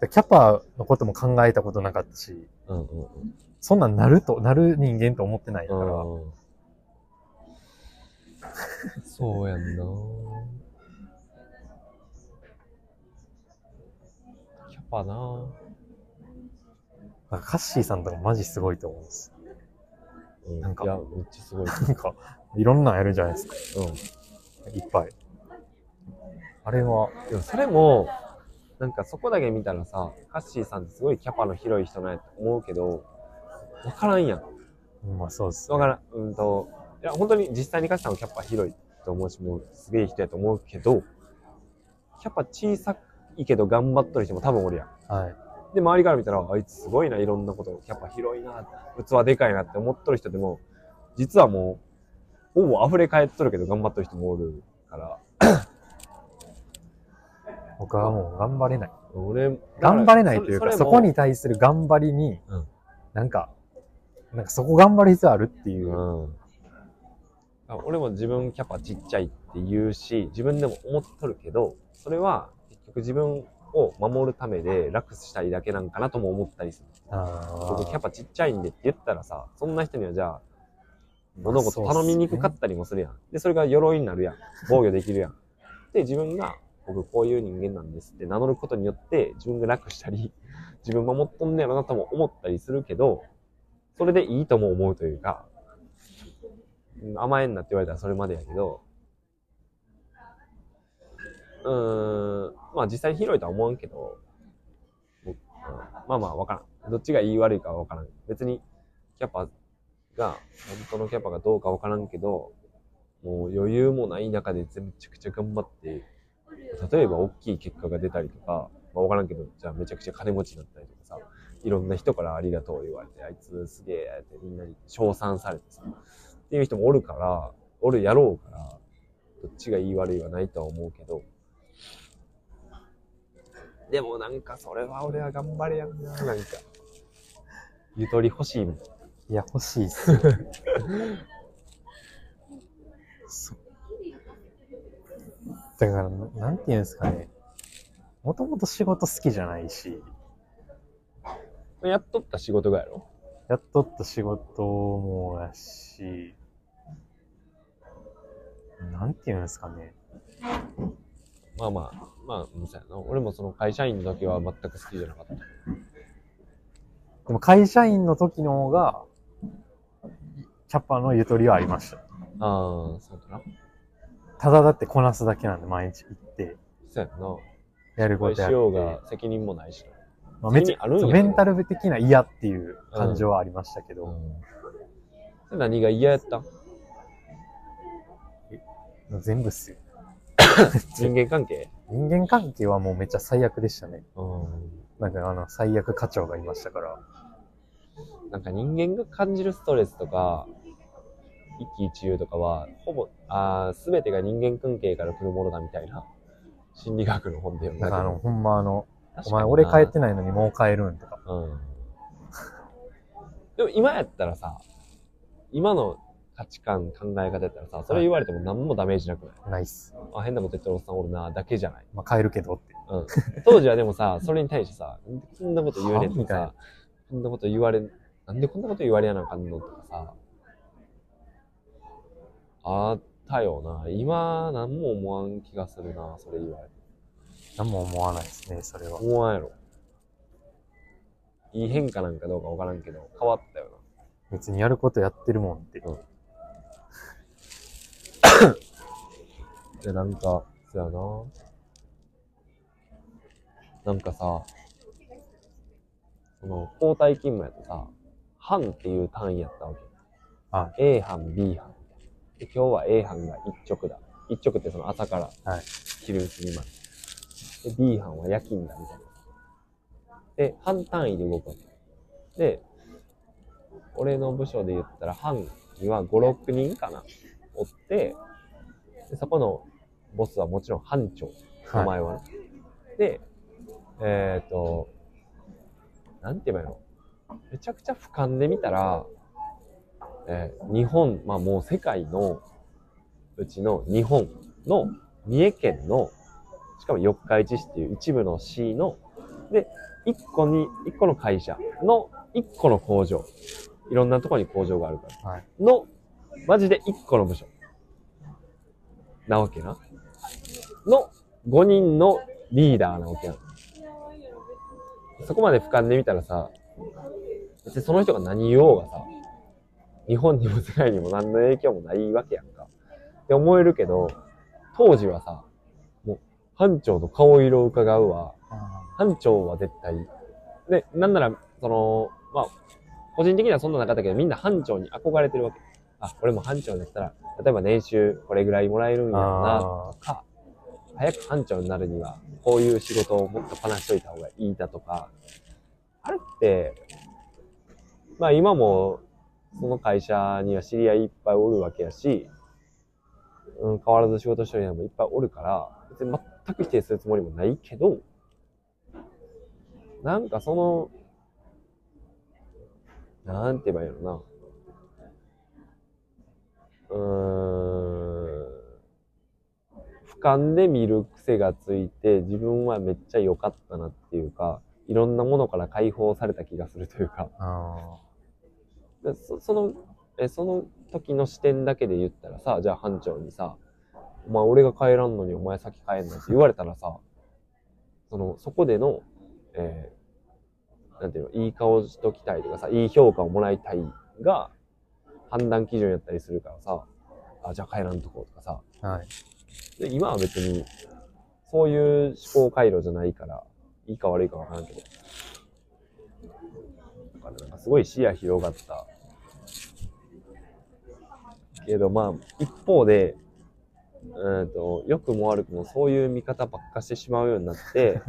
でキャパのことも考えたことなかったし、うんうんそんなんなると、なる人間と思ってないかうん。ら、うんそうやんな。キャパな。なんかカッシーさんとかマジすごいと思うんです。うん、なんかいや、めっちゃすごい。なんか、いろんなんやるじゃないですか。うん。いっぱい。あれは、でもそれも、なんかそこだけ見たらさ、カッシーさんってすごいキャパの広い人なんやと思うけど、わからんやん。うんまあそうです、わからん。うんと、いや、本当に実際にカッシーさんもキャパ広いと思うし、もうすげえ人やと思うけど、キャパ小さいけど頑張っとる人も多分おるやん。はい。で、周りから見たら、あいつすごいな、いろんなこと、キャパ広いな、器でかいなって思っとる人でも、実はもう、ほぼ溢れ返っとるけど頑張っとる人もおるから、僕はもう頑張れない。俺、頑張れないというか、そもこに対する頑張りに、うんなんか、なんかそこ頑張る必要あるっていう。うん。あ俺も自分キャパちっちゃいって言うし、自分でも思っとるけど、それは結局自分を守るためで楽したいだけなんかなとも思ったりする。あ僕キャパちっちゃいんでって言ったらさ、そんな人にはじゃあ、物事頼みにくかったりもするやん。で、それが鎧になるやん。防御できるやん。で、自分が、僕こういう人間なんですって名乗ることによって、自分が楽したり、自分守っとんねやろなとも思ったりするけど、それでいいとも思うというか、うん甘えんなって言われたらそれまでやけど、うーん、まあ実際に広いとは思わんけど、うんまあまあわからん。どっちが言い悪いかはわからん。別に、キャパが、本当のキャパがどうかわからんけど、もう余裕もない中でめちゃくちゃ頑張って、例えば大きい結果が出たりとか、まあわからんけど、じゃあめちゃくちゃ金持ちになったりとかさ、いろんな人からありがとう言われて、あいつすげえってみんなに称賛されてさ、っていう人もおるから、おるやろうから、どっちが言い悪いはないとは思うけど、でもなんかそれは俺は頑張れやんな、なんか。ゆとり欲しいもん。いや、欲しいっすよ。そうだから、なんていうんですかね。もともと仕事好きじゃないし、やっとった仕事がやろやっとった仕事もやし、なんていうんですかね。まあまあ、まあ、そうやな。俺もその会社員の時は全く好きじゃなかった。でも会社員の時の方が、キャパのゆとりはありました。ああ、そうだな。ただだってこなすだけなんで毎日行って、そうやんな。やることやっしようて。が責任もないしまあ、めっちゃメンタル的な嫌っていう感情はありましたけな。ど、うん。何が嫌やった全部っすよ。人間関係？人間関係はもうめっちゃ最悪でしたね。うん。なんかあの、最悪課長がいましたから。なんか人間が感じるストレスとか、一喜一憂とかは、ほぼ、あすべてが人間関係から来るものだみたいな、心理学の本で読んだ。だからあの、ほんまあの、お前俺帰ってないのにもう帰るんとか。うん。でも今やったらさ、今の価値観、考え方やったらさ、それ言われても何もダメージなくない、ないっす。あ、変なこと言ってるおっさんおるな、だけじゃない。まあ帰るけどって。うん。当時はでもさ、それに対してさ、こんなこと言うねんとかさ、こんなこと言われ、なんでこんなこと言われやなあかんのとかさ、あったよな。今、何も思わん気がするな、それ言われて。何も思わないですね、それは。思わんやろ。いい変化なんかどうかわからんけど、変わったよな別にやることやってるもんって。うん。で、なんか、そうやな。なんかさ、その、交代勤務やとさ、班っていう単位やったわけ。は A 班、B 班。で今日は A 班が一直だ。一直ってその朝からはい昼過ぎまで。で、B 班は夜勤だみたいな。で、班単位で動くわけ。で、俺の部署で言ったら班には5、6人かな、おって、でそこのボスはもちろん班長、名前はね。で、えっ、と、なんて言えばいいの？めちゃくちゃ俯瞰で見たら、えー日本、まあもう世界のうちの日本の三重県の、しかも四日市市っていう一部の市の、で、一個に、一個の会社の一個の工場。いろんなところに工場があるから。はいの、マジで一個の部署。なわけな。の5人のリーダーなわけやん。そこまで俯瞰で見たらさ、別にその人が何言おうがさ、日本にも世界にも何の影響もないわけやんか。って思えるけど、当時はさ、班長の顔色を伺うわ。班長は絶対。で、なんなら、その、まあ、個人的にはそんななかったけど、みんな班長に憧れてるわけ。あ、俺も班長だったら、例えば年収これぐらいもらえるんやろうな、あとか、早く班長になるには、こういう仕事をもっとこなしといた方がいいだとか、あれって、まあ今も、その会社には知り合いいっぱいおるわけやし、うん、変わらず仕事してる人もいっぱいおるから、別に全く否定するつもりもないけど、なんかその、なんて言えばいいのな。うーん。俯瞰で見る癖がついて、自分はめっちゃ良かったなっていうか、いろんなものから解放された気がするというか、あでそその、え、その時の視点だけで言ったらさ、じゃあ班長にさ、お前俺が帰らんのにお前先帰んなって言われたらさ、その、そこでの、えーなんていうの、いい顔しときたいとかさ、いい評価をもらいたいが、判断基準やったりするからさ、あ、じゃあ帰らんとこうとかさ、あ。はい。で今は別に、そういう思考回路じゃないから、いいか悪いかわからんけど。だからなんかすごい視野広がった。けどまあ、一方で、うんと、良くも悪くもそういう見方ばっかしてしまうようになって、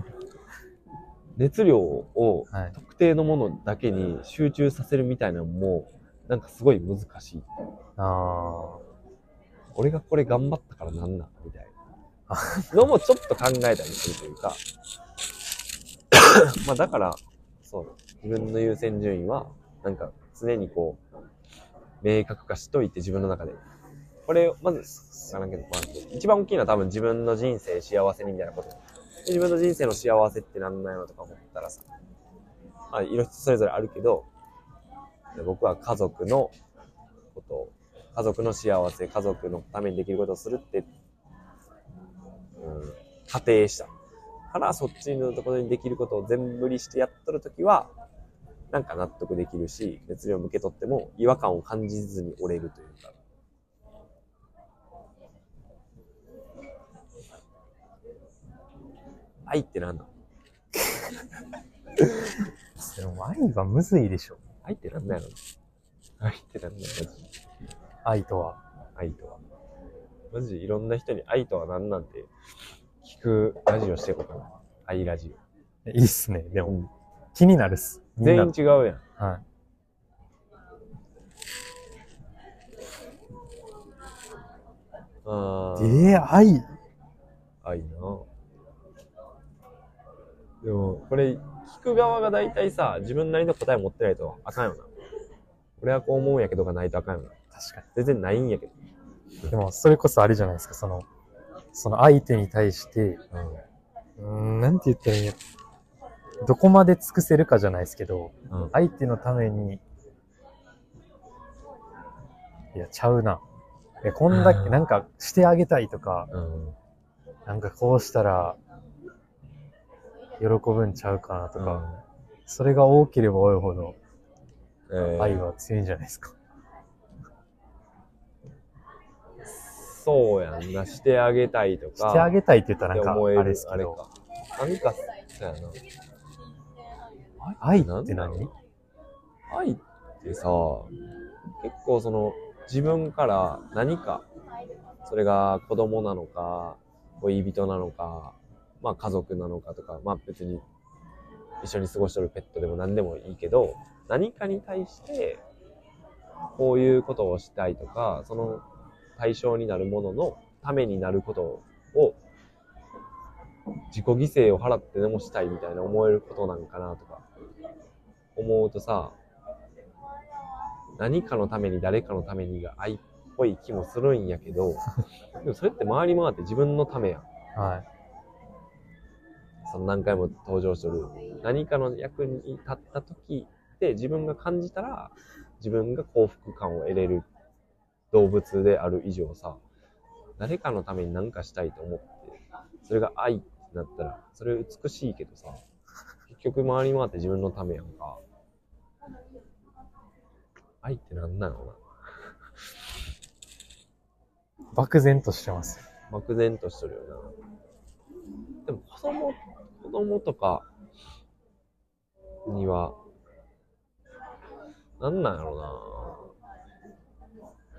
熱量をはい。特定のものだけに集中させるみたいなのも、なんかすごい難しい。あ俺がこれ頑張ったからなんなんみたいな。のもちょっと考えたりするというか。まあだから、そう、自分の優先順位は、なんか常にこう、明確化しといて自分の中で。これ、まず、わからんけど、まあ、一番大きいのは多分自分の人生幸せにみたいなこと。自分の人生の幸せってなんなんやろとか思ったらさ、まあ、いろいろそれぞれあるけど、僕は家族のことを家族の幸せ、家族のためにできることをするって、うん、仮定した。から、そっちのところにできることを全振りしてやっとるときは、なんか納得できるし、熱量を向け取っても違和感を感じずに折れるというか。愛って何なの？あ。でも愛はむずいでしょ。愛って何なんやろ愛って何なんやろマジ愛とは。愛とは。マジでいろんな人に愛とは何なんて聞くラジオしていこうかな。愛ラジいいっすね。でオ。も、気になるっす。全員違うやん。はい。あーええ愛愛なでも、これ、聞く側が大体さ、自分なりの答え持ってないとあかんよな。俺はこう思うんやけどがないとあかんよな。確か全然ないんやけど。に。でも、それこそあれじゃないですか。その、その相手に対して、ううーん、なんて言ったらいいんや。どこまで尽くせるかじゃないですけど、ん。うん。相手のために、いや、ちゃうな。いや、こんだけ、なんか、してあげたいとか、うん。なんかこうしたら、喜ぶんちゃうかなとか、か、それが多ければ多いほど、えー愛は強いんじゃないですか。そうやんな。してあげたいとか。してあげたいって言ったらなんか、あれですけど。か。何か、そうやな。愛って何？愛ってさ、結構その、自分から何か、それが子供なのか、恋人なのか、まあ家族なのかとか、まあ別に一緒に過ごしてるペットでも何でもいいけど、何かに対して、こういうことをしたいとか、その対象になるもののためになることを、自己犠牲を払ってでもしたいみたいな思えることなんかなとか、思うとさ、何かのために誰かのためにが愛っぽい気もするんやけど、でもそれって回り回って自分のためやん。はい。その何回も登場してる。何かの役に立った時で自分が感じたら、自分が幸福感を得れる動物である以上さ、誰かのために何かしたいと思って、それが愛ってなったら、それ美しいけどさ、結局回り回って自分のためやんか。愛って何なのな？漠然としてます。漠然としてるよな。でも子供、子供とかには、なんなんやろな。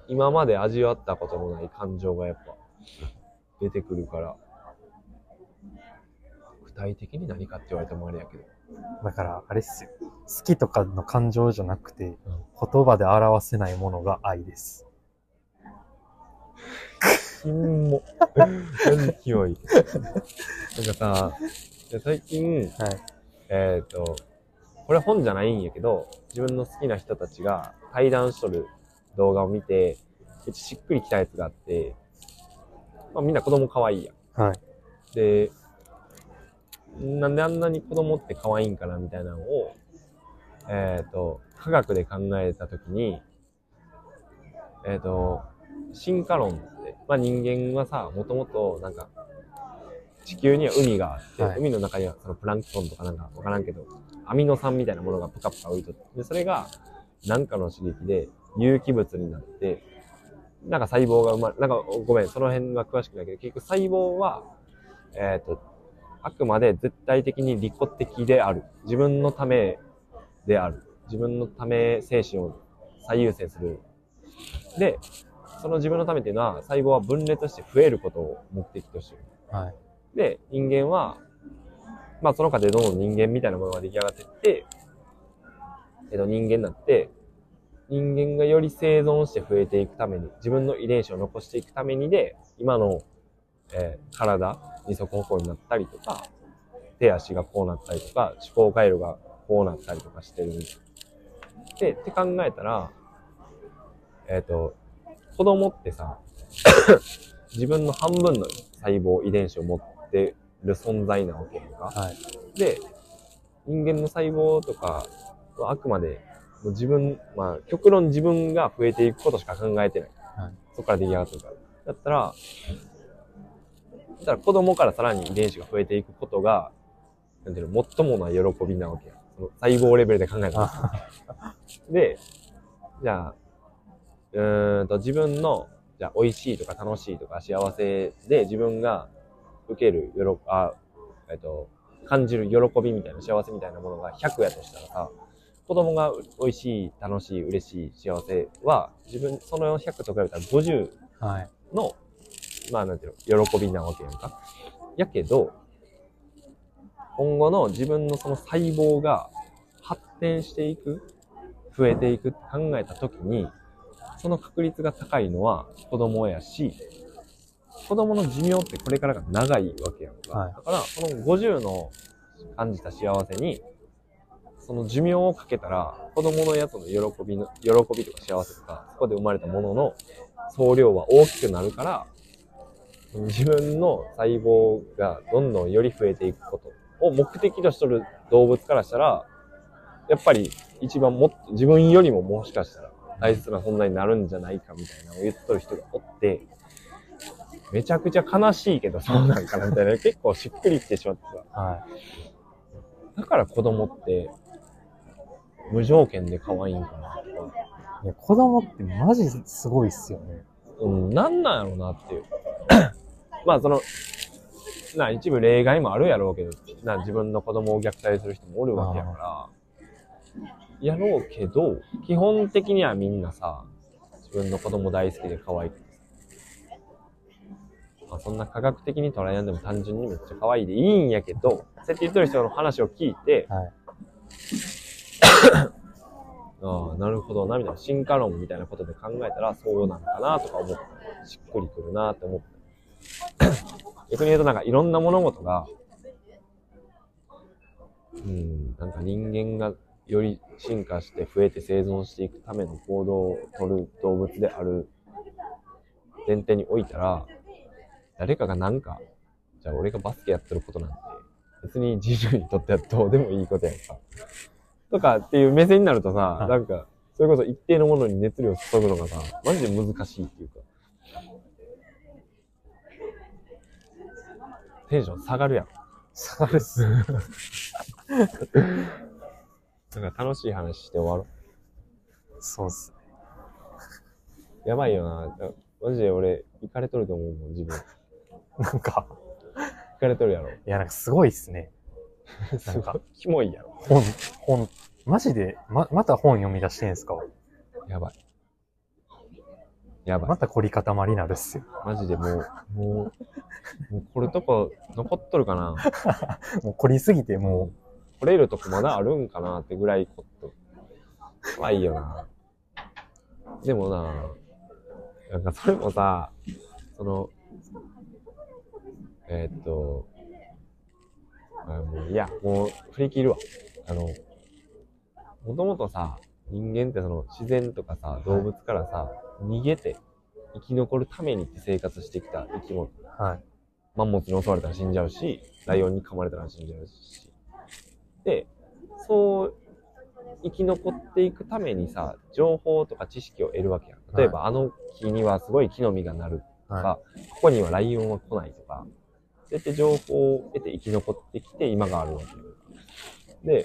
今まで味わったことのない感情がやっぱ出てくるから、具体的に何かって言われてもあれやけど。だから、あれっすよ。好きとかの感情じゃなくて、言葉で表せないものが愛です。金も。何キモい。なんかさ、最近、はい。えっ、と、これ本じゃないんやけど、自分の好きな人たちが対談しとる動画を見て、めっちゃしっくりきたやつがあって、まあみんな子供可愛いやん。はい。で、なんであんなに子供って可愛いんかなみたいなのを、えっ、と、科学で考えたときに、えっ、と、進化論まあ人間はさ、もともとなんか、地球には海があって、はい海の中にはそのプランクトンとかなんかわからんけど、アミノ酸みたいなものがプカプカ浮いとって、で、それがなんかの刺激で有機物になって、なんか細胞が生まれ、なんかごめん、その辺は詳しくないけど、結局細胞は、えっ、と、あくまで絶対的に利己的である。自分のためである。自分のため精神を最優先する。で、その自分のためっていうのは、細胞は分裂して増えることを目的としている。はい。で、人間は、まあその過程でどんどん人間みたいなものが出来上がっていって、えっと人間になって、人間がより生存して増えていくために、自分の遺伝子を残していくためにで、今の、えー体、二足歩行になったりとか、手足がこうなったりとか、思考回路がこうなったりとかしてる。で、って考えたら、えっ、と、子供ってさ、自分の半分の細胞、遺伝子を持ってる存在なわけやんか。はい。で、人間の細胞とかはあくまで、自分、まあ、極論自分が増えていくことしか考えてない。はいそこから出来上がってるから。だったら、だったら子供からさらに遺伝子が増えていくことが、なんていうの、最もな喜びなわけや。その細胞レベルで考えたら。で、じゃあ、うーんと自分の、じゃあ美味しいとか楽しいとか幸せで自分が受ける、よろ、あ、えっと、感じる喜びみたいな幸せみたいなものが100やとしたらさ、子供が美味しい、楽しい、嬉しい、幸せは、自分、その100と比べたら50はい。の、まあなんていうの、喜びなわけやんか。やけど、今後の自分のその細胞が発展していく、増えていくって考えたときに、その確率が高いのは子供やし、子供の寿命ってこれからが長いわけやんか。はいだから、その50の感じた幸せに、その寿命をかけたら、子供のやつの喜びの、喜びとか幸せとか、そこで生まれたものの総量は大きくなるから、自分の細胞がどんどんより増えていくことを目的としとる動物からしたら、やっぱり一番もっと自分よりももしかしたら大切な存在になるんじゃないかみたいなのを言っとる人がおって、めちゃくちゃ悲しいけどそうなんかなみたいな、結構しっくりきてしまってさ。はだから子供って無条件で可愛いんかなとか。い。いや、子供ってマジすごいっすよね。うん、なんなんやろうなっていう。まあその、な、一部例外もあるやろうけど、な、自分の子供を虐待する人もおるわけやから、やろうけど、基本的にはみんなさ、自分の子供大好きで可愛くてまあ、そんな科学的に捉えやんでも単純にめっちゃ可愛いでいいんやけど、そうやって言ってる人の話を聞いて、はい、ああ、なるほどな、みたいな、進化論みたいなことで考えたらそうなのかなとか思って、しっくりくるなって思って。逆に言うとなんかいろんな物事が、うん、なんか人間がより進化して増えて生存していくための行動をとる動物である前提においたら、誰かがなんか、じゃあ俺がバスケやってることなんて、別に人類にとってはどうでもいいことやんか。とかっていう目線になるとさ、なんか、それこそ一定のものに熱量を注ぐのがさ、マジで難しいっていうか。テンション下がるやん。下がるっす。なんか楽しい話して終わろう。そうっすね。やばいよな。マジで俺、行かれとると思うもん、自分。なんか、行かれとるやろ。いや、なんかすごいっすね。なんか、キモいやろ。本、本、マジで、ま、また本読み出してんすか？やばい。やばい。また凝り固まりなるっすよ。マジでもう、もう、もうこれとこ残っとるかな。もう凝りすぎてもう。来れるとこまだあるんかなってぐらい凝っとる。怖いよな。でもな、なんかそれもさ、その、えー、っと、あもういや、もう振り切るわ。あの、もともとさ、人間ってその自然とかさ、動物からさ、逃げて生き残るためにって生活してきた生き物。はい。マンモスに襲われたら死んじゃうし、ライオンに噛まれたら死んじゃうし。で、そう生き残っていくためにさ、情報とか知識を得るわけやん。例えば、はい、あの木にはすごい木の実がなるとか、はい、ここにはライオンは来ないとか、そうやって情報を得て生き残ってきて今があるわけよ。で、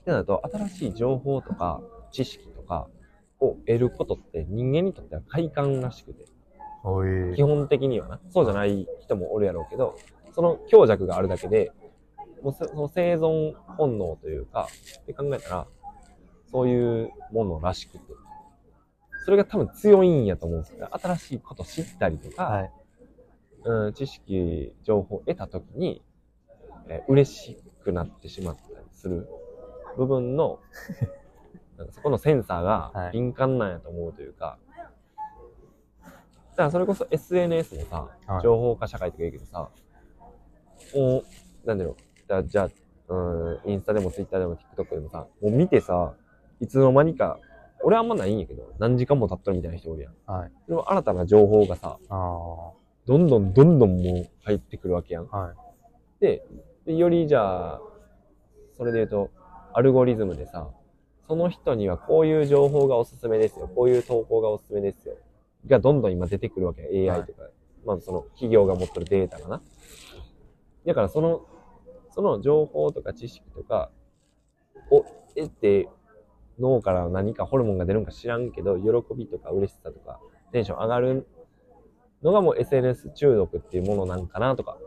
ってなると、新しい情報とか知識とかを得ることって人間にとっては快感らしくて。基本的にはな。そうじゃない人もおるやろうけど、その強弱があるだけで、もうその生存本能というか、って考えたら、そういうものらしくて。それが多分強いんやと思うんですけど、新しいこと知ったりとか、はい、うん、知識、情報を得たときに、えー、嬉しくなってしまったりする部分の、なんかそこのセンサーが敏感なんやと思うというか、はい、だからそれこそ SNS もさ、情報化社会とか言うけどさ、もう、なんだろう、じゃあ、うん、インスタでもツイッターでも TikTok でもさ、もう見てさ、いつの間にか、俺あんまないんやけど、何時間も経っとるみたいな人おるやん。はい。でも新たな情報がさ、あどんどんどんどんもう入ってくるわけやん。はい。で、よりじゃあ、それで言うと、アルゴリズムでさ、その人にはこういう情報がおすすめですよ。こういう投稿がおすすめですよ。がどんどん今出てくるわけや。AI とか。はい、まあその企業が持ってるデータがな。だからその、その情報とか知識とかを得て、脳から何かホルモンが出るんか知らんけど、喜びとか嬉しさとかテンション上がるのがもう SNS 中毒っていうものなんかなとか。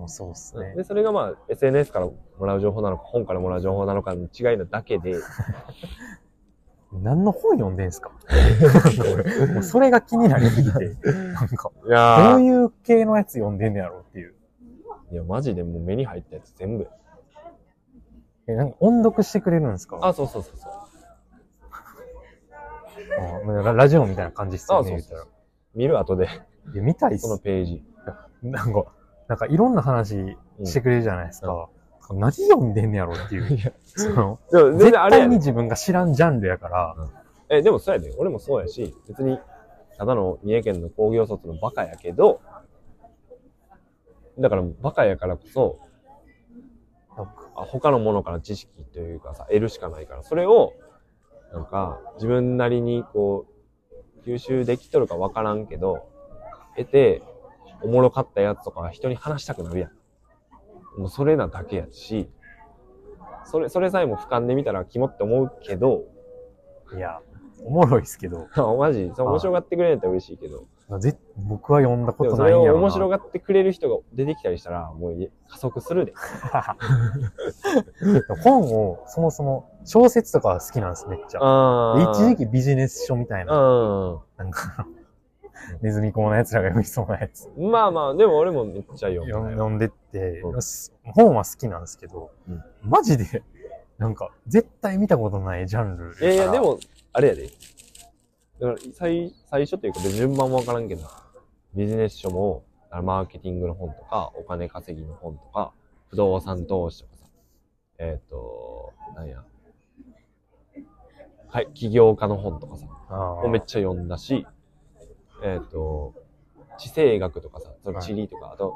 うん、そうっすね。で、それがまあ SNS からもらう情報なのか、本からもらう情報なのかの違いなだけで。何の本読んでんすか？もうそれが気になりすぎて、なんか、いやどういう系のやつ読んでんねやろっていう。いや、マジでもう目に入ったやつ全部。え、なんか音読してくれるんですか？あ、そうそうそうそう。あラジオみたいな感じっすよね。そうそう見る後で。いや、見たいっす。そのページ。なんか、なんかいろんな話してくれるじゃないですか。うん、何読んでんねやろっていう。いや、その、絶対に自分が知らんジャンルやから。うん、え、でもそうやで。俺もそうやし、別に、ただの三重県の工業卒のバカやけど、だからバカやからこそ、他のものから知識というかさ、得るしかないから、それをなんか、自分なりにこう、吸収できとるかわからんけど、得て、おもろかったやつとかは人に話したくなるやん。もうそれなだけやし、それ、それさえも俯瞰で見たらキモって思うけど、いや、おもろいですけど、マジ？そう面白がってくれるんやったら嬉しいけど。ぜ僕は読んだこでもそれとないんや。を面白がってくれる人が出てきたりしたら、もうい加速するで。本を、そもそも、小説とかは好きなんです、めっちゃ。あで一時期ビジネス書みたいな、うなんか、ネズミ講の奴らが読みそうなやつん。まあまあ、でも俺もめっちゃ読読む。読んでって、うん本は好きなんですけど、うんマジで、なんか、絶対見たことないジャンル。いやいや、で、も、あれやで。だから、最、最初というか、順番もわからんけど、ビジネス書も、マーケティングの本とか、お金稼ぎの本とか、不動産投資とかさ、えっ、と、なんや。はい、起業家の本とかさ、あもうめっちゃ読んだし、えっ、と、地政学とかさ、そのはい地理とか、あと、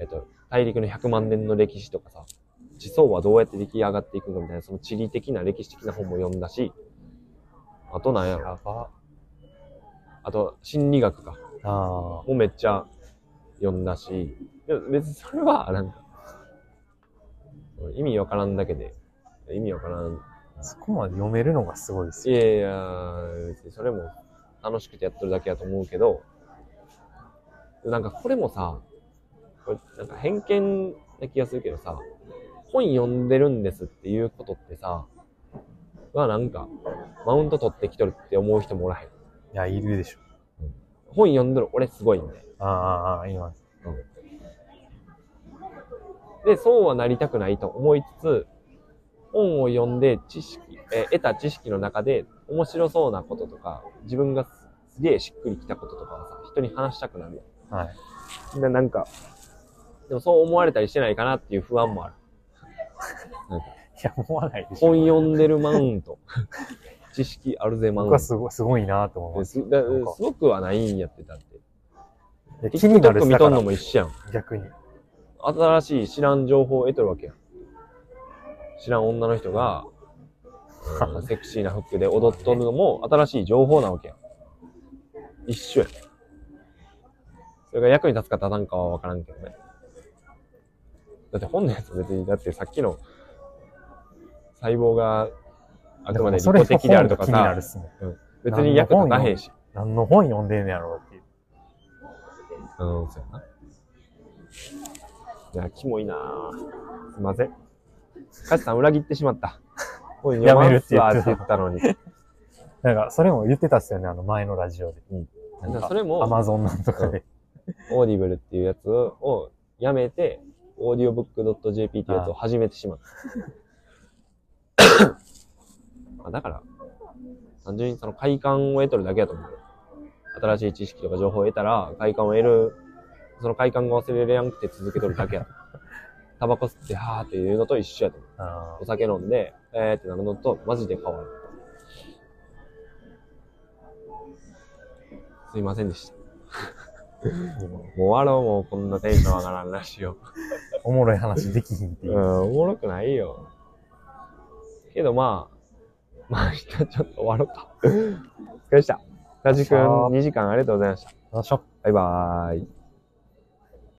えっ、と、大陸の100万年の歴史とかさ、地層はどうやって出来上がっていくのかみたいな、その地理的な歴史的な本も読んだし、あとなんやろ。あと心理学か、あもめっちゃ読んだし、でも別にそれは、なんか、意味わからんだけで、意味わからん。あ、そこまで読めるのがすごいですいよ。やいや、別にそれも楽しくてやってるだけだと思うけど、なんかこれもさ、これなんか偏見な気がするけどさ、本読んでるんですっていうことってさ、はなんか、マウント取ってきとるって思う人もおらへん。いや、いるでしょ。本読んでる俺すごいんで。ああ、ああ、今。で、そうはなりたくないと思いつつ、本を読んで知識、えー得た知識の中で面白そうなこととか、自分がすすげえしっくりきたこととかはさ、人に話したくなるやはい。ん。で、なんか、でもそう思われたりしてないかなっていう不安もある。なんか、いや、思わないでしょ。本読んでるマウント。知識あるぜマウント。僕はすごい、すごいなと思います。すだすごくはないんやってたって。気になる見とんのも一緒やん。逆に。新しい知らん情報を得とるわけやん。知らん女の人が、うんセクシーな服で踊っとるのも新しい情報なわけやん。一緒やん。それが役に立つか立たんかはわからんけどね。だって本のやつ別に、だってさっきの細胞があくまで利それ己的であるとか気になるっさ、すもん。別に役立たへんし。何の本読んでんのやろうっていう。うん、そうやな。いや、キモいなぁ。すいません。カシさん裏切ってしまった。おい、やめるって言ってたって言ったのに。なんか、それも言ってたっすよね、あの前のラジオで。うん。なんかそれもアマゾンなんとかで。 Audible っていうやつをやめて、オーディオブック .jp っていうやつを始めてしまった。あだから、単純にその快感を得とるだけだと思うよ。新しい知識とか情報を得たら、快感を得る、その快感が忘れられなくて続けとるだけやと。タバコ吸って、はーっていうのと一緒やと思う。あお酒飲んで、えーってなるのと、マジで変わる。すいませんでした。ー もう終わろう、もうこんなテンション上がらんらしいよ。おもろい話できひんっていうう。ん、おもろくないよ。けどまあ、まあ明日ちょっと終わろうか。お疲れでした。ラジ君よっしゃー2時間ありがとうございました。よいしょ。バイバーイ。